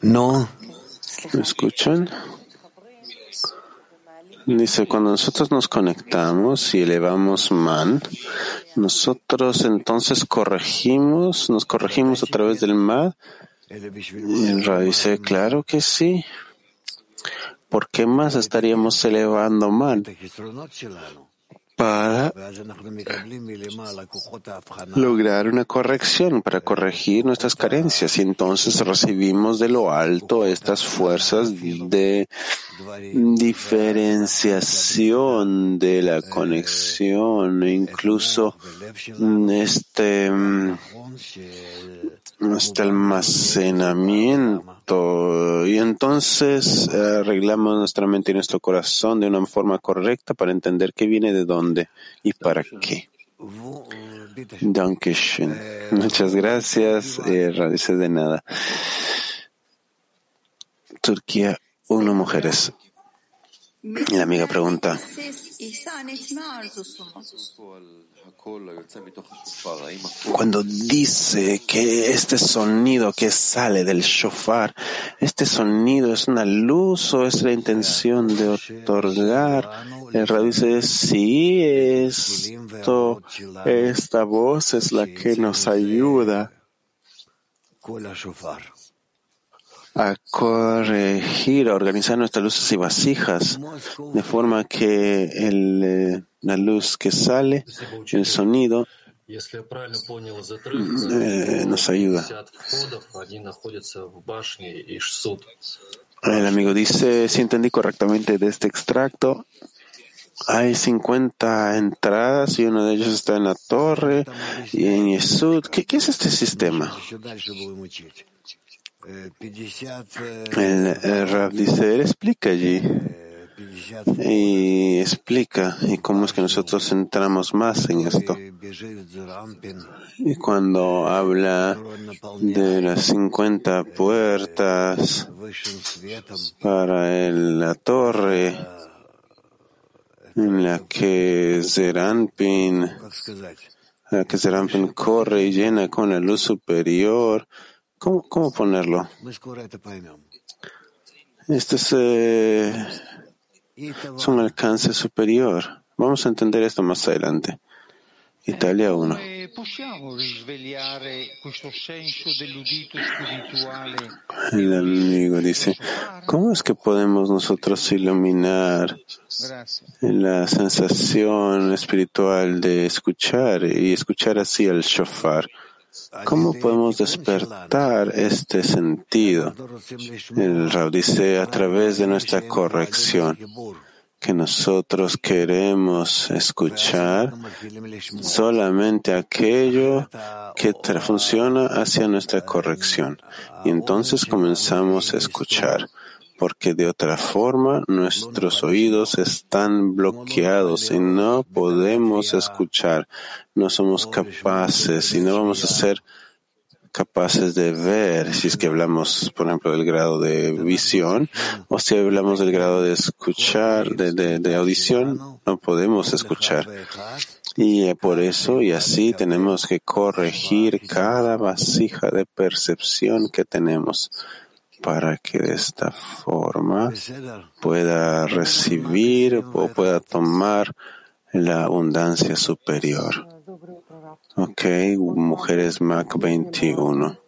[SPEAKER 2] No.
[SPEAKER 1] ¿Me escuchan? Dice, cuando nosotros nos conectamos y elevamos man, nosotros entonces corregimos, nos corregimos a través del man. Y el Ra dice, claro que sí. ¿Por qué más estaríamos elevando man? Para lograr una corrección, para corregir nuestras carencias. Y entonces recibimos de lo alto estas fuerzas de diferenciación de la conexión e incluso este, este almacenamiento y entonces eh, arreglamos nuestra mente y nuestro corazón de una forma correcta para entender qué viene de dónde y para qué. Dankeschön. Muchas gracias. Eh, de nada. Turquía, uno mujeres. La amiga pregunta. Cuando dice que este sonido que sale del shofar, este sonido es una luz o es la intención de otorgar, el rabí dice, sí, esto, esta voz es la que nos ayuda a corregir, a organizar nuestras luces y vasijas, de forma que el, eh, la luz que sale, el sonido, eh, nos ayuda. El amigo dice, si entendí correctamente de este extracto, hay 50 entradas y uno de ellos está en la torre y en Yesud. ¿Qué, qué es este sistema? El, el Rab dice, explica allí. y explica y cómo es que nosotros entramos más en esto. Y cuando habla de las 50 puertas para la torre en la que Zeranpin, la que corre y llena con la luz superior, ¿cómo, cómo ponerlo? Este es, eh, es un alcance superior. Vamos a entender esto más adelante. Italia 1.
[SPEAKER 5] Come possiamo risvegliare questo senso dell'udito spirituale?
[SPEAKER 1] El amigo dice, ¿cómo es que podemos nosotros iluminar la sensación espiritual de escuchar y escuchar así el shofar? ¿Cómo podemos despertar este sentido? El Rab dice, a través de nuestra corrección, que nosotros queremos escuchar solamente aquello que funciona hacia nuestra corrección. Y entonces comenzamos a escuchar, porque de otra forma nuestros oídos están bloqueados y no podemos escuchar, no somos capaces y no vamos a ser capaces de ver, si es que hablamos, por ejemplo, del grado de visión, o si hablamos del grado de escuchar, de, de, de audición, no podemos escuchar. Y eh, por eso y así tenemos que corregir cada vasija de percepción que tenemos para que de esta forma pueda recibir o pueda tomar la abundancia superior. Ok, mujeres Mac 21.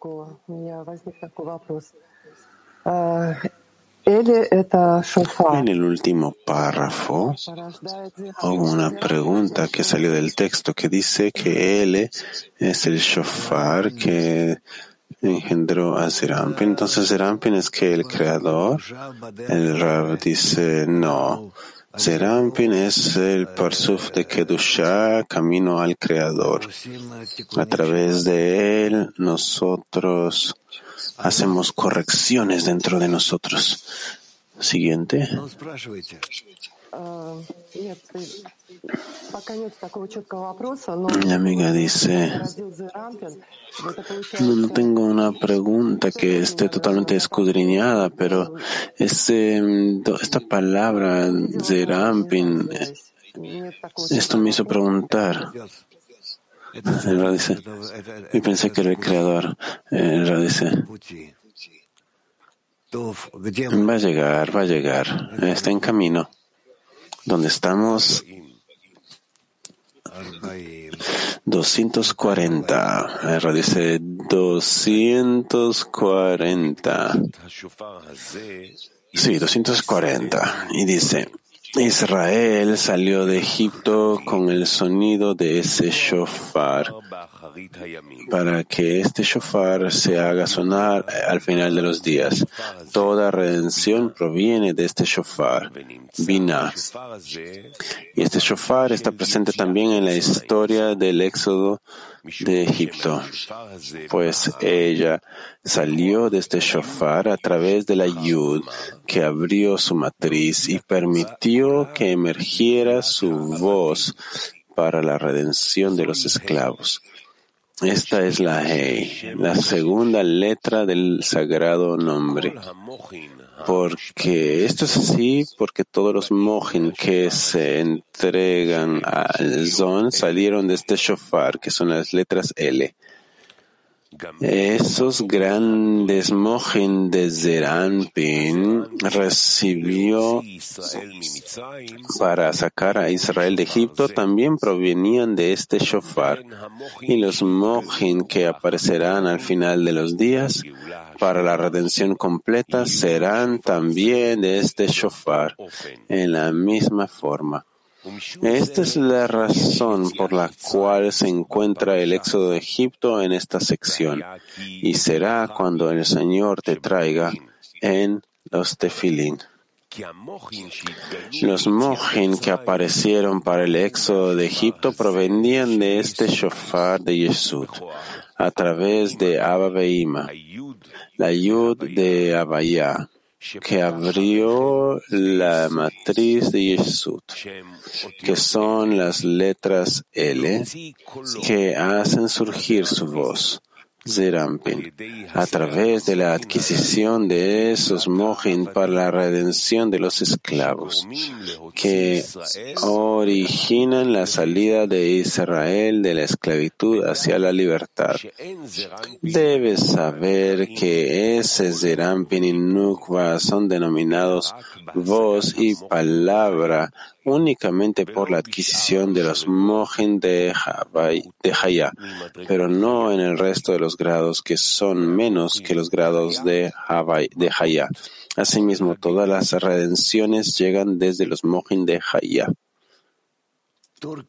[SPEAKER 1] En el último párrafo hubo una pregunta que salió del texto que dice que L es el shofar que engendró a Zerampin. Entonces Zerampin es que el creador. El Rab dice no. Zerampin es el parsuf de Kedusha, camino al creador. A través de él nosotros hacemos correcciones dentro de nosotros. Siguiente. Mi amiga dice, no tengo una pregunta que esté totalmente escudriñada, pero ese, esta palabra Zerampin, esto me hizo preguntar. El y pensé que era el creador. El va a llegar, va a llegar, está en camino. ¿Dónde estamos? 240. El Rab dice 240. Sí, 240. Y dice, Israel salió de Egipto con el sonido de ese shofar para que este shofar se haga sonar al final de los días. Toda redención proviene de este shofar, Binah. Y este shofar está presente también en la historia del éxodo de Egipto, pues ella salió de este shofar a través de la yud que abrió su matriz y permitió que emergiera su voz para la redención de los esclavos. Esta es la Hei, la segunda letra del sagrado nombre. Porque esto es así porque todos los mohin que se entregan al Zon salieron de este shofar, que son las letras L. Esos grandes mohin de Zeranpin recibió para sacar a Israel de Egipto también provenían de este shofar y los mohin que aparecerán al final de los días para la redención completa serán también de este shofar en la misma forma. Esta es la razón por la cual se encuentra el éxodo de Egipto en esta sección y será cuando el Señor te traiga en los tefilín. Los mohin que aparecieron para el éxodo de Egipto provenían de este shofar de Yesud a través de Abba Beima, la yud de Abaya que abrió la matriz de Yeshut, que son las letras L que hacen surgir su voz. Zerampin, a través de la adquisición de esos mojin para la redención de los esclavos, que originan la salida de Israel de la esclavitud hacia la libertad. Debes saber que ese Zerampin y Nukva son denominados voz y palabra únicamente por la adquisición de los mojen de Haya, pero no en el resto de los grados que son menos que los grados de, de Haya. Asimismo, todas las redenciones llegan desde los mojen de Haya. Rab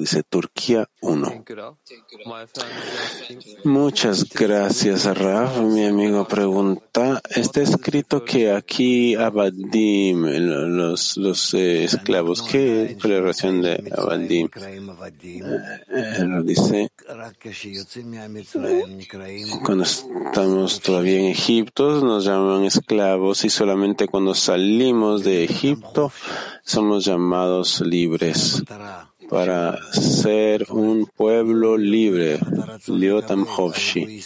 [SPEAKER 1] dice Turquía 1. Muchas gracias, Raf. Mi amigo pregunta, está escrito que aquí Abadim, los, los eh, esclavos, ¿qué es la relación de Abadim? Eh, dice, cuando estamos todavía en Egipto nos llaman esclavos y solamente cuando salimos de Egipto somos llamados libres para ser un pueblo libre, Liotam Hovshi.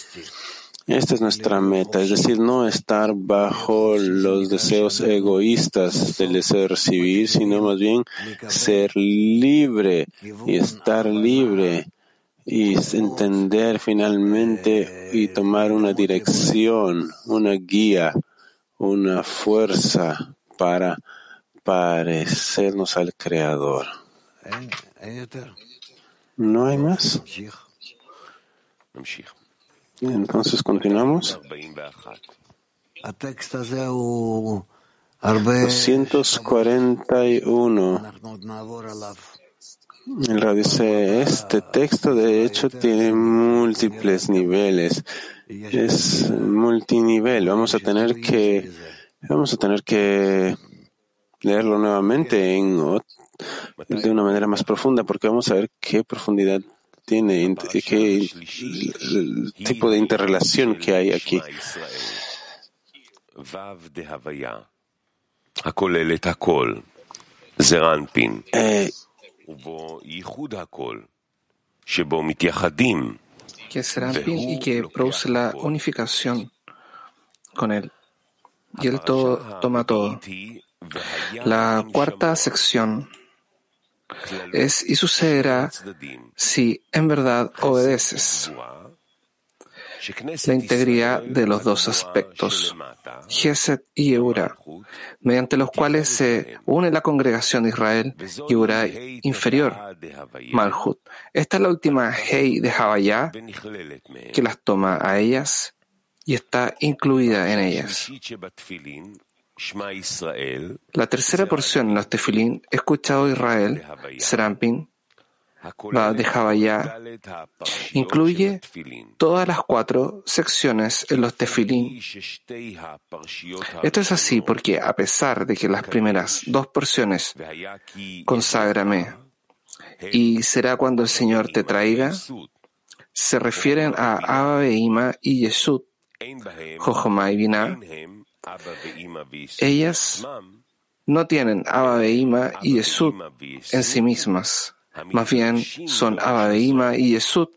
[SPEAKER 1] Esta es nuestra meta, es decir, no estar bajo los deseos egoístas del deseo de recibir, sino más bien ser libre y estar libre y entender finalmente y tomar una dirección, una guía, una fuerza para parecernos al Creador. ¿No hay más? Entonces continuamos. 241. El radio dice, este texto de hecho tiene múltiples niveles. Es multinivel. Vamos a tener que, vamos a tener que leerlo nuevamente en de una manera más profunda, porque vamos a ver qué profundidad tiene, qué tipo de interrelación que hay aquí. Eh,
[SPEAKER 7] que es Serampin y que produce la unificación con él. Y él todo, toma todo. La cuarta sección es y sucederá si en verdad obedeces la integridad de los dos aspectos, Geset y Eura, mediante los cuales se une la congregación de Israel y Eura inferior, Malhut. Esta es la última Hei de Havaya que las toma a ellas y está incluida en ellas. La tercera porción en los tefilín, escuchado Israel, Serampin, va de Javayá, incluye todas las cuatro secciones en los tefilín. Esto es así porque a pesar de que las primeras dos porciones, conságrame, y será cuando el Señor te traiga, se refieren a Abba y Yesud, Jochma y Binah, ellas no tienen Abba Beima y Yesud en sí mismas. Más bien son Abba Beima y Yesud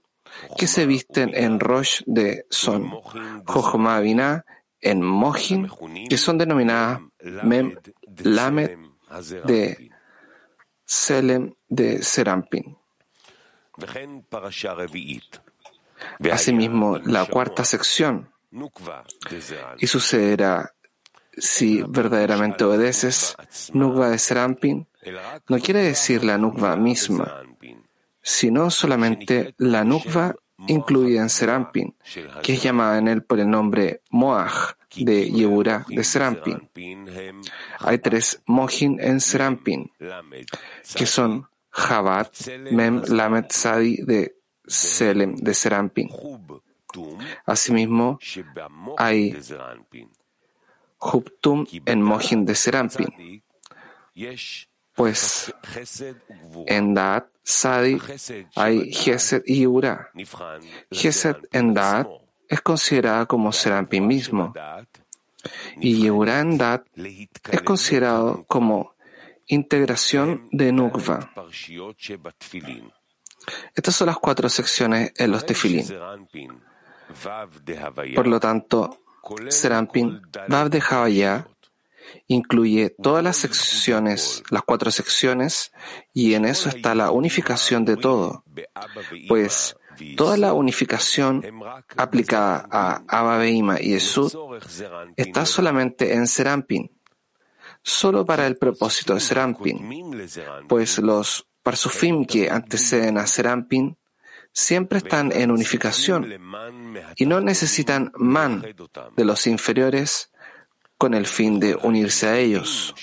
[SPEAKER 7] que se visten en Rosh de Son, Jochma Binah en Mohin, que son denominadas Mem Lamed de Selem de Serampin. Asimismo, la cuarta sección, y sucederá si verdaderamente obedeces, Nukva de Serampin no quiere decir la Nukva misma, sino solamente la Nukva incluida en Serampin, que es llamada en él por el nombre Moaj de Yebura de Serampin. Hay tres Mohin en Serampin, que son Jabat, Mem, Lamet, Sadi de Selem de Serampin. Asimismo, hay Huptum en Mohin de Serampin. Pues en Daat, Sadi, hay Gesed y Ura. Gesed en Daat es considerada como Serampin mismo. Y Yehuda en Dat es considerado como integración de Nukva. Estas son las cuatro secciones en los tefilín. Por lo tanto, Serampin Vav de Havaya incluye todas las secciones, las cuatro secciones, y en eso está la unificación de todo, pues toda la unificación aplicada a Abba Beima y Esud está solamente en Serampin, solo para el propósito de Serampin, pues los parsufim que anteceden a Serampin siempre están en unificación y no necesitan man de los inferiores con el fin de unirse a ellos.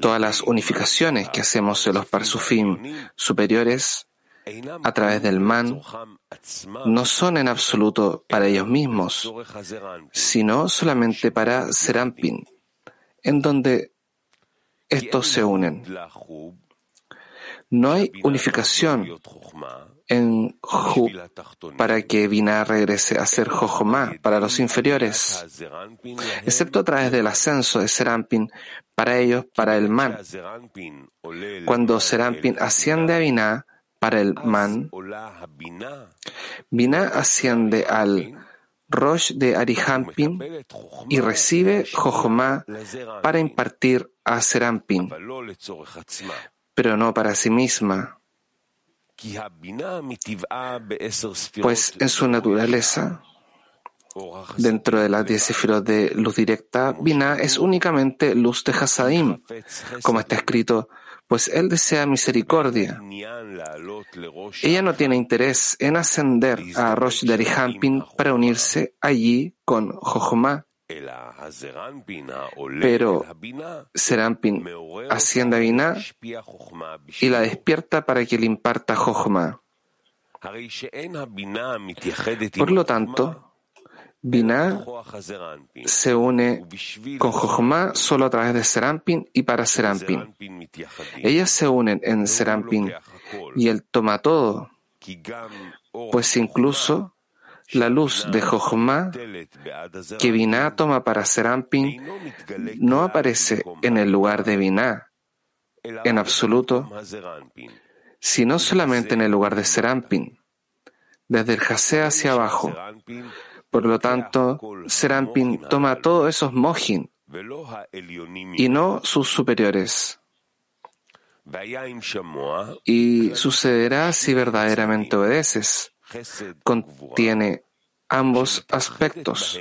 [SPEAKER 7] Todas las unificaciones que hacemos de los parsufim superiores a través del man no son en absoluto para ellos mismos, sino solamente para Serampin, en donde estos se unen. No hay unificación en Ju para que Binah regrese a ser Jojomá para los inferiores, excepto a través del ascenso de Serampin para ellos, para el man. Cuando Serampin asciende a Binah para el man, Binah asciende al Rosh de Arihampin y recibe Jojomá para impartir a Serampin, pero no para sí misma. Pues en su naturaleza, dentro de las diez sefirot de luz directa, Binah es únicamente luz de Hasadim, como está escrito, pues él desea misericordia. Ella no tiene interés en ascender a Rosh de Arihampin para unirse allí con Jochomá. Pero Serampin asciende a Binah y la despierta para que le imparta Jochma. Por lo tanto, Binah se une con Jochma solo a través de Serampin y para Serampin. Ellas se unen en Serampin y él toma todo, pues incluso la luz de Jochma que Binah toma para Serampin no aparece en el lugar de Binah en absoluto, sino solamente en el lugar de Serampin, desde el Jase hacia abajo. Por lo tanto, Serampin toma todos esos mojin y no sus superiores. Y sucederá si verdaderamente obedeces contiene ambos aspectos,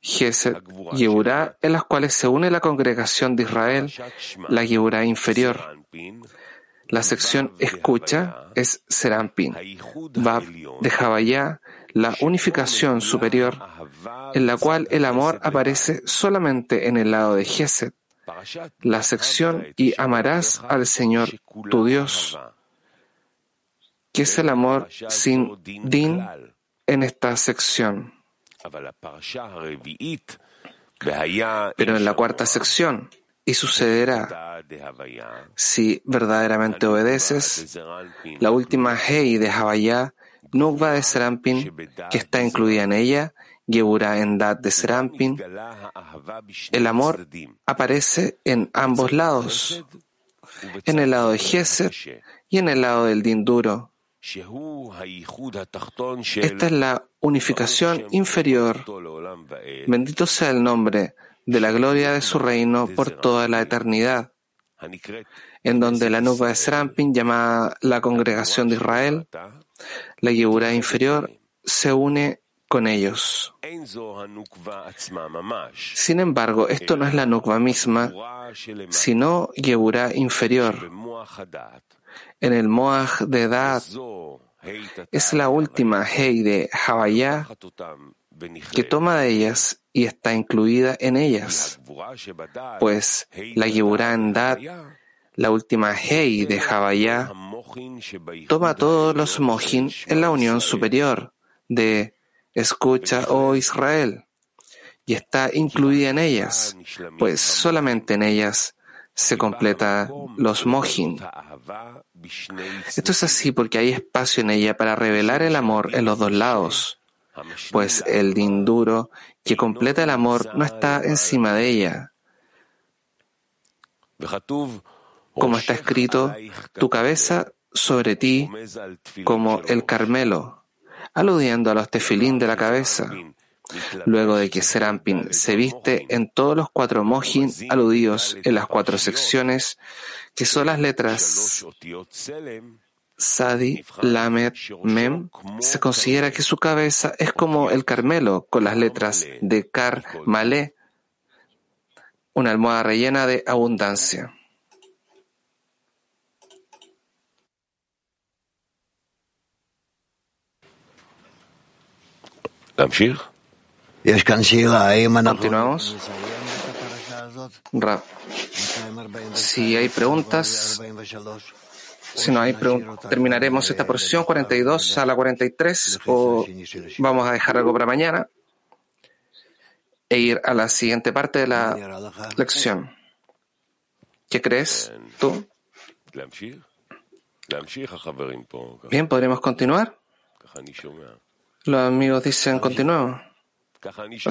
[SPEAKER 7] Gesed, Yeburá, en las cuales se une la congregación de Israel, la Yeburá inferior. La sección escucha es Serampin, Bab de Javayá, la unificación superior, en la cual el amor aparece solamente en el lado de Gesed, la sección y amarás al Señor tu Dios ¿Qué es el amor sin din en esta sección? Pero en la cuarta sección, y sucederá, si verdaderamente obedeces, la última Hei de Havaya, Nukva de Serampin, que está incluida en ella, Gebura en Dat de Serampin, el amor aparece en ambos lados, en el lado de Gesed y en el lado del din duro. Esta es la unificación inferior. Bendito sea el nombre de la gloria de su reino por toda la eternidad, en donde la nube de Serampin, llamada la congregación de Israel, la Yeburá inferior, se une con ellos. Sin embargo, esto no es la Nukva misma, sino Yeburá inferior, en el Moaj de edad es la última Hei de Havaya que toma de ellas y está incluida en ellas, pues la Yeburá en Dad, la última Hei de Havaya, toma todos los Mohin en la unión superior de Escucha, oh Israel, y está incluida en ellas, pues solamente en ellas se completa los mohin. Esto es así porque hay espacio en ella para revelar el amor en los dos lados. pues el din duro que completa el amor no está encima de ella. Como está escrito, tu cabeza sobre ti como el Carmelo, aludiendo a los tefilín de la cabeza. Luego de que Serampin se viste en todos los cuatro mojin aludidos en las cuatro secciones, que son las letras Sadi, Lamed, Mem, se considera que su cabeza es como el Carmelo con las letras de Kar, Malé, una almohada rellena de abundancia. Continuamos. Ra. Si hay preguntas, si no hay preguntas, terminaremos esta porción 42 a la 43 o vamos a dejar algo para mañana e ir a la siguiente parte de la lección. ¿Qué crees tú? Bien, podremos continuar. Los amigos dicen continuemos.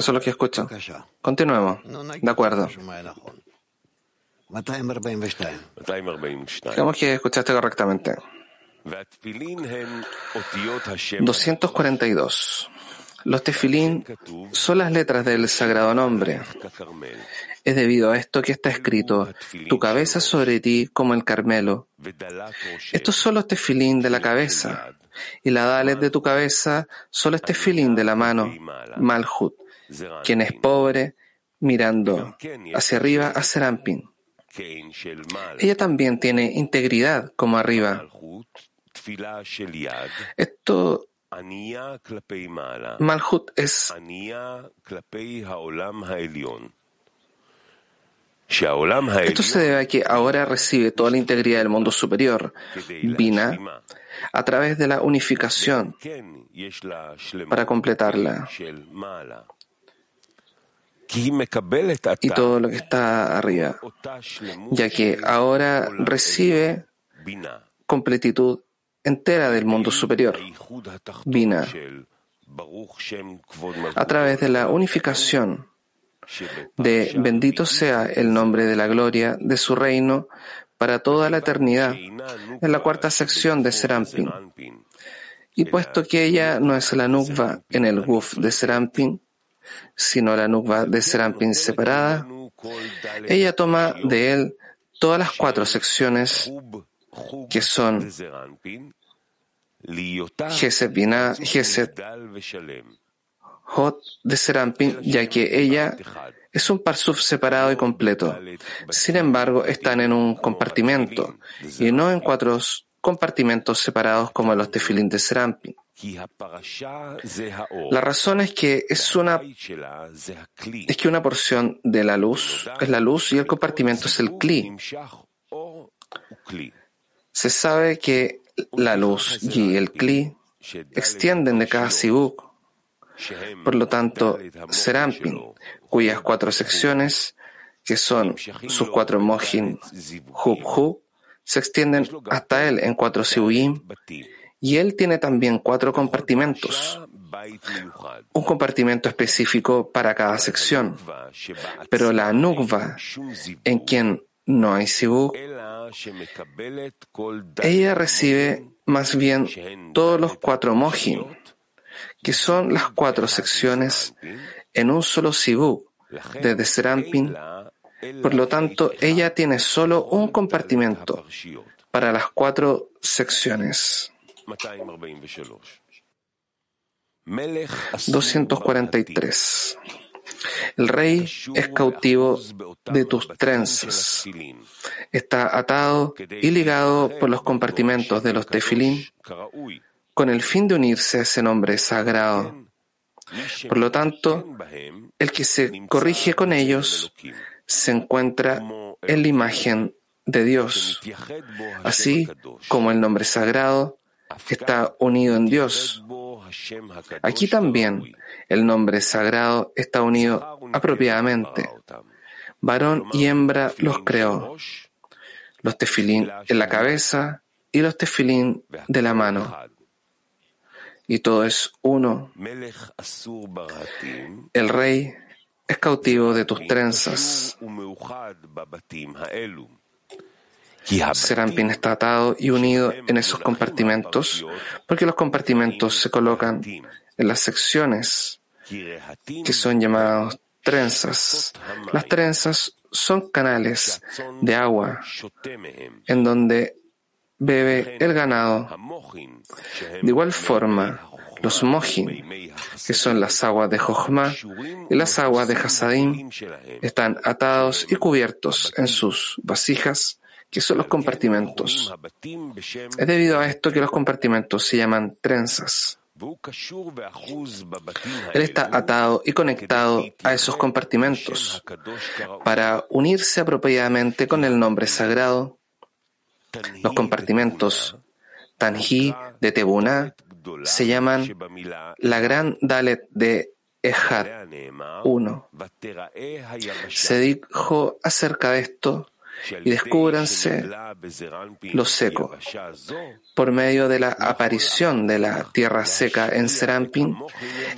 [SPEAKER 7] Eso es lo que escucho. Continuemos. De acuerdo. Digamos que escuchaste correctamente. 242. Los tefilín son las letras del sagrado nombre. Es debido a esto que está escrito, tu cabeza sobre ti como el Carmelo. Estos son los tefilín de la cabeza, y la dalet de tu cabeza solo es tefilín de la mano, Malhut, quien es pobre, mirando hacia arriba a Serampin. Ella también tiene integridad como arriba. Esto Malhut es esto se debe a que ahora recibe toda la integridad del mundo superior, Bina, a través de la unificación para completarla. Y todo lo que está arriba, ya que ahora recibe completitud entera del mundo superior, Bina, a través de la unificación de bendito sea el nombre de la gloria de su reino para toda la eternidad, en la cuarta sección de Serampin. Y puesto que ella no es la nukva en el guf de Serampin, sino la nukva de Serampin separada, ella toma de él todas las cuatro secciones que son Geset Binah, Geset Hot de Serampin, ya que ella es un parsuf separado y completo. Sin embargo, están en un compartimento y no en cuatro compartimentos separados como los tefilín de Serampin. La razón es que es una es que una porción de la luz es la luz y el compartimento es el kli. Se sabe que la luz y el kli extienden de cada sibuk. Por lo tanto, Serampin, cuyas cuatro secciones, que son sus cuatro mojin, hub hub, se extienden hasta él en cuatro sibuyim, y él tiene también cuatro compartimentos, un compartimento específico para cada sección. Pero la nukva, en quien no hay sibuk, ella recibe más bien todos los cuatro mojin, que son las cuatro secciones en un solo sibuk, desde Serampin. Por lo tanto, ella tiene solo un compartimento para las cuatro secciones. 243. El rey es cautivo de tus trenzas. Está atado y ligado por los compartimentos de los tefilín con el fin de unirse a ese nombre sagrado. Por lo tanto, el que se corrige con ellos se encuentra en la imagen de Dios, así como el nombre sagrado está unido en Dios. Aquí también el nombre sagrado está unido apropiadamente. Varón y hembra los creó, los tefilín en la cabeza y los tefilín de la mano. y todo es uno. El rey es cautivo de tus trenzas. Está atado y unido en esos compartimentos porque los compartimentos se colocan en las secciones que son llamados trenzas. Las trenzas son canales de agua en donde bebe el ganado. De igual forma, los mojin, que son las aguas de Jochma y las aguas de Hasadim, están atados y cubiertos en sus vasijas, que son los compartimentos. Es debido a esto que los compartimentos se llaman trenzas. Él está atado y conectado a esos compartimentos para unirse apropiadamente con el nombre sagrado. Los compartimentos Tanji de Tebuna se llaman la gran Dalet de Ejad 1. Se dijo acerca de esto y descúbranse lo seco. Por medio de la aparición de la tierra seca en Serampin,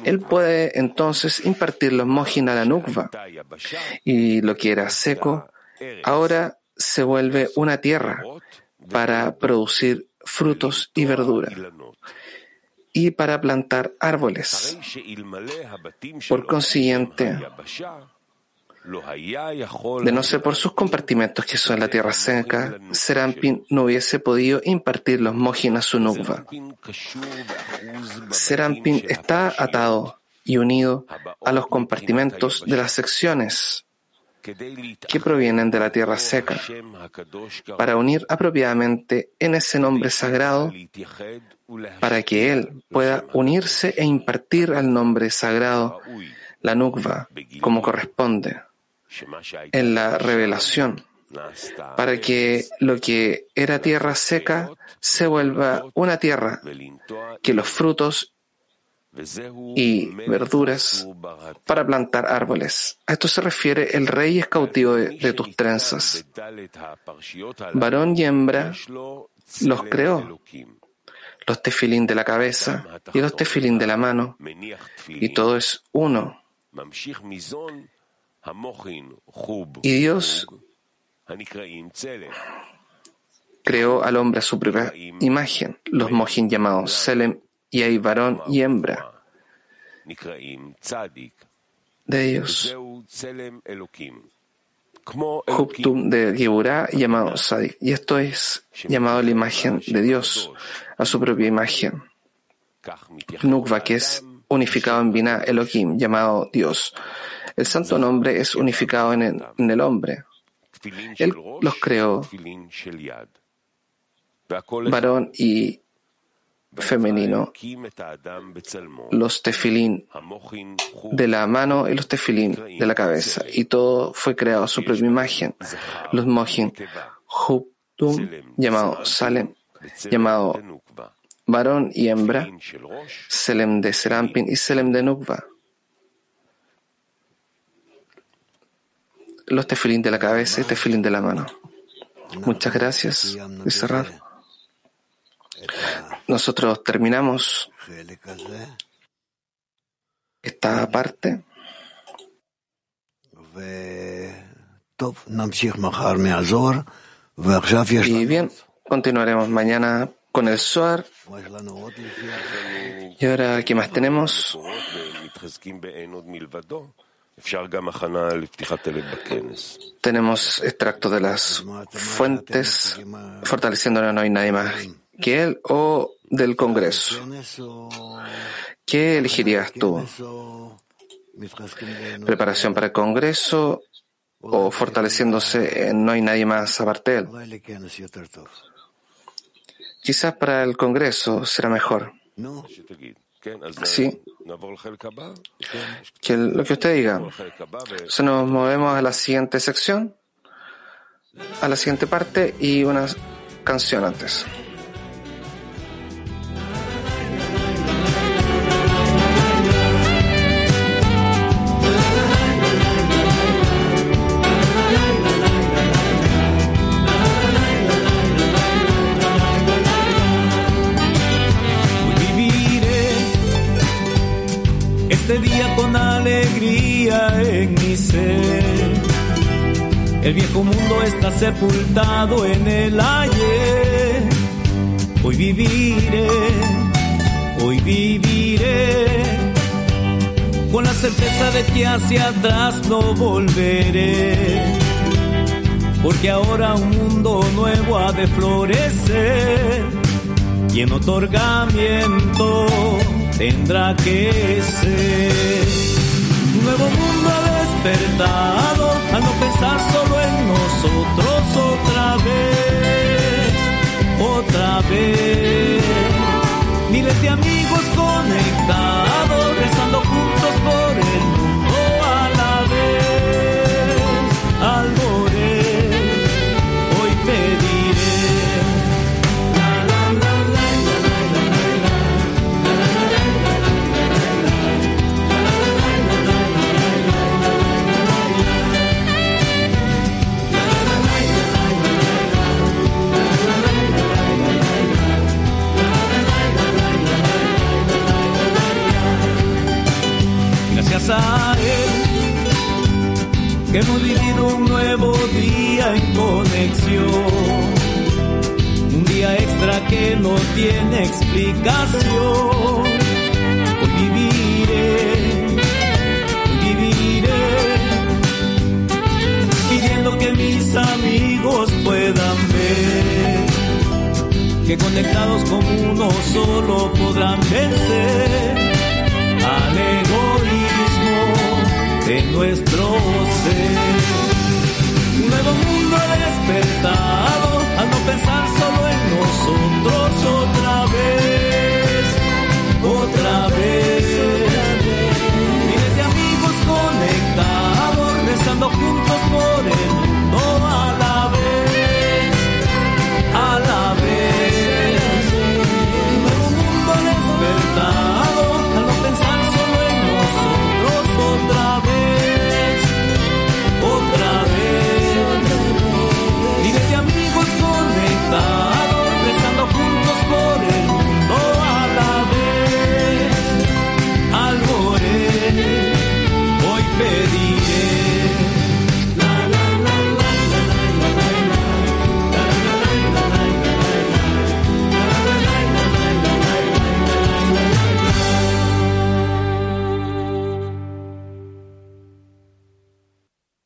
[SPEAKER 7] él puede entonces impartir los mojin a la nukva. Y lo que era seco, ahora se vuelve una tierra para producir frutos y verdura y para plantar árboles. Por consiguiente, de no ser por sus compartimentos que son la tierra seca, Serampin no hubiese podido impartir los mojin a su nukva. Serampin está atado y unido a los compartimentos de las secciones que provienen de la tierra seca, para unir apropiadamente en ese nombre sagrado, para que Él pueda unirse e impartir al nombre sagrado la nukva como corresponde en la revelación, para que lo que era tierra seca se vuelva una tierra, que los frutos y verduras para plantar árboles. A esto se refiere el rey es cautivo de, tus trenzas. Varón y hembra los creó, los tefilín de la cabeza y los tefilín de la mano, y todo es uno. Y Dios creó al hombre a su propia imagen, los mojin llamados Selem, y hay varón y hembra de ellos. Juptum de Geburah llamado Sadik. Y esto es llamado la imagen de Dios, a su propia imagen. Nukva, que es unificado en Binah Elohim, llamado Dios. El santo nombre es unificado en el, hombre. Él los creó, varón y femenino, los tefilín de la mano y los tefilín de la cabeza, y todo fue creado a su propia imagen. Los mojin, Huptum, llamado Salem, llamado varón y hembra, Selem de Serampin y Selem de Nukva. Los tefilín de la cabeza y tefilín de la mano. Muchas gracias. Nosotros terminamos esta parte. Y bien, continuaremos mañana con el Suar. Y ahora, ¿qué más tenemos? Tenemos extracto de las fuentes, fortaleciéndolo no hay nadie más que él o del Congreso. ¿Qué elegirías tú? ¿Preparación para el Congreso o fortaleciéndose en no hay nadie más aparte de él? Quizás para el Congreso será mejor. Sí. Que lo que usted diga. Se nos movemos a la siguiente sección, a la siguiente parte y una canción antes. hervía con alegría en mi ser.
[SPEAKER 8] El viejo mundo está sepultado en el ayer. Hoy viviré, hoy viviré, con la certeza de que hacia atrás no volveré. Porque ahora un mundo nuevo ha de florecer y en otorgamiento tendrá que ser. Un nuevo mundo despertado al no pensar solo en nosotros otra vez, otra vez. Miles de amigos conectados, rezando juntos por el A que hemos vivido un nuevo día en conexión. Un día extra que no tiene explicación. Hoy viviré, hoy viviré, pidiendo que mis amigos puedan ver que conectados como uno solo podrán vencer al egoísmo en nuestro ser. Un nuevo mundo despertado al no pensar solo en nosotros otra vez, otra vez. Miles de amigos conectados, rezando juntos por el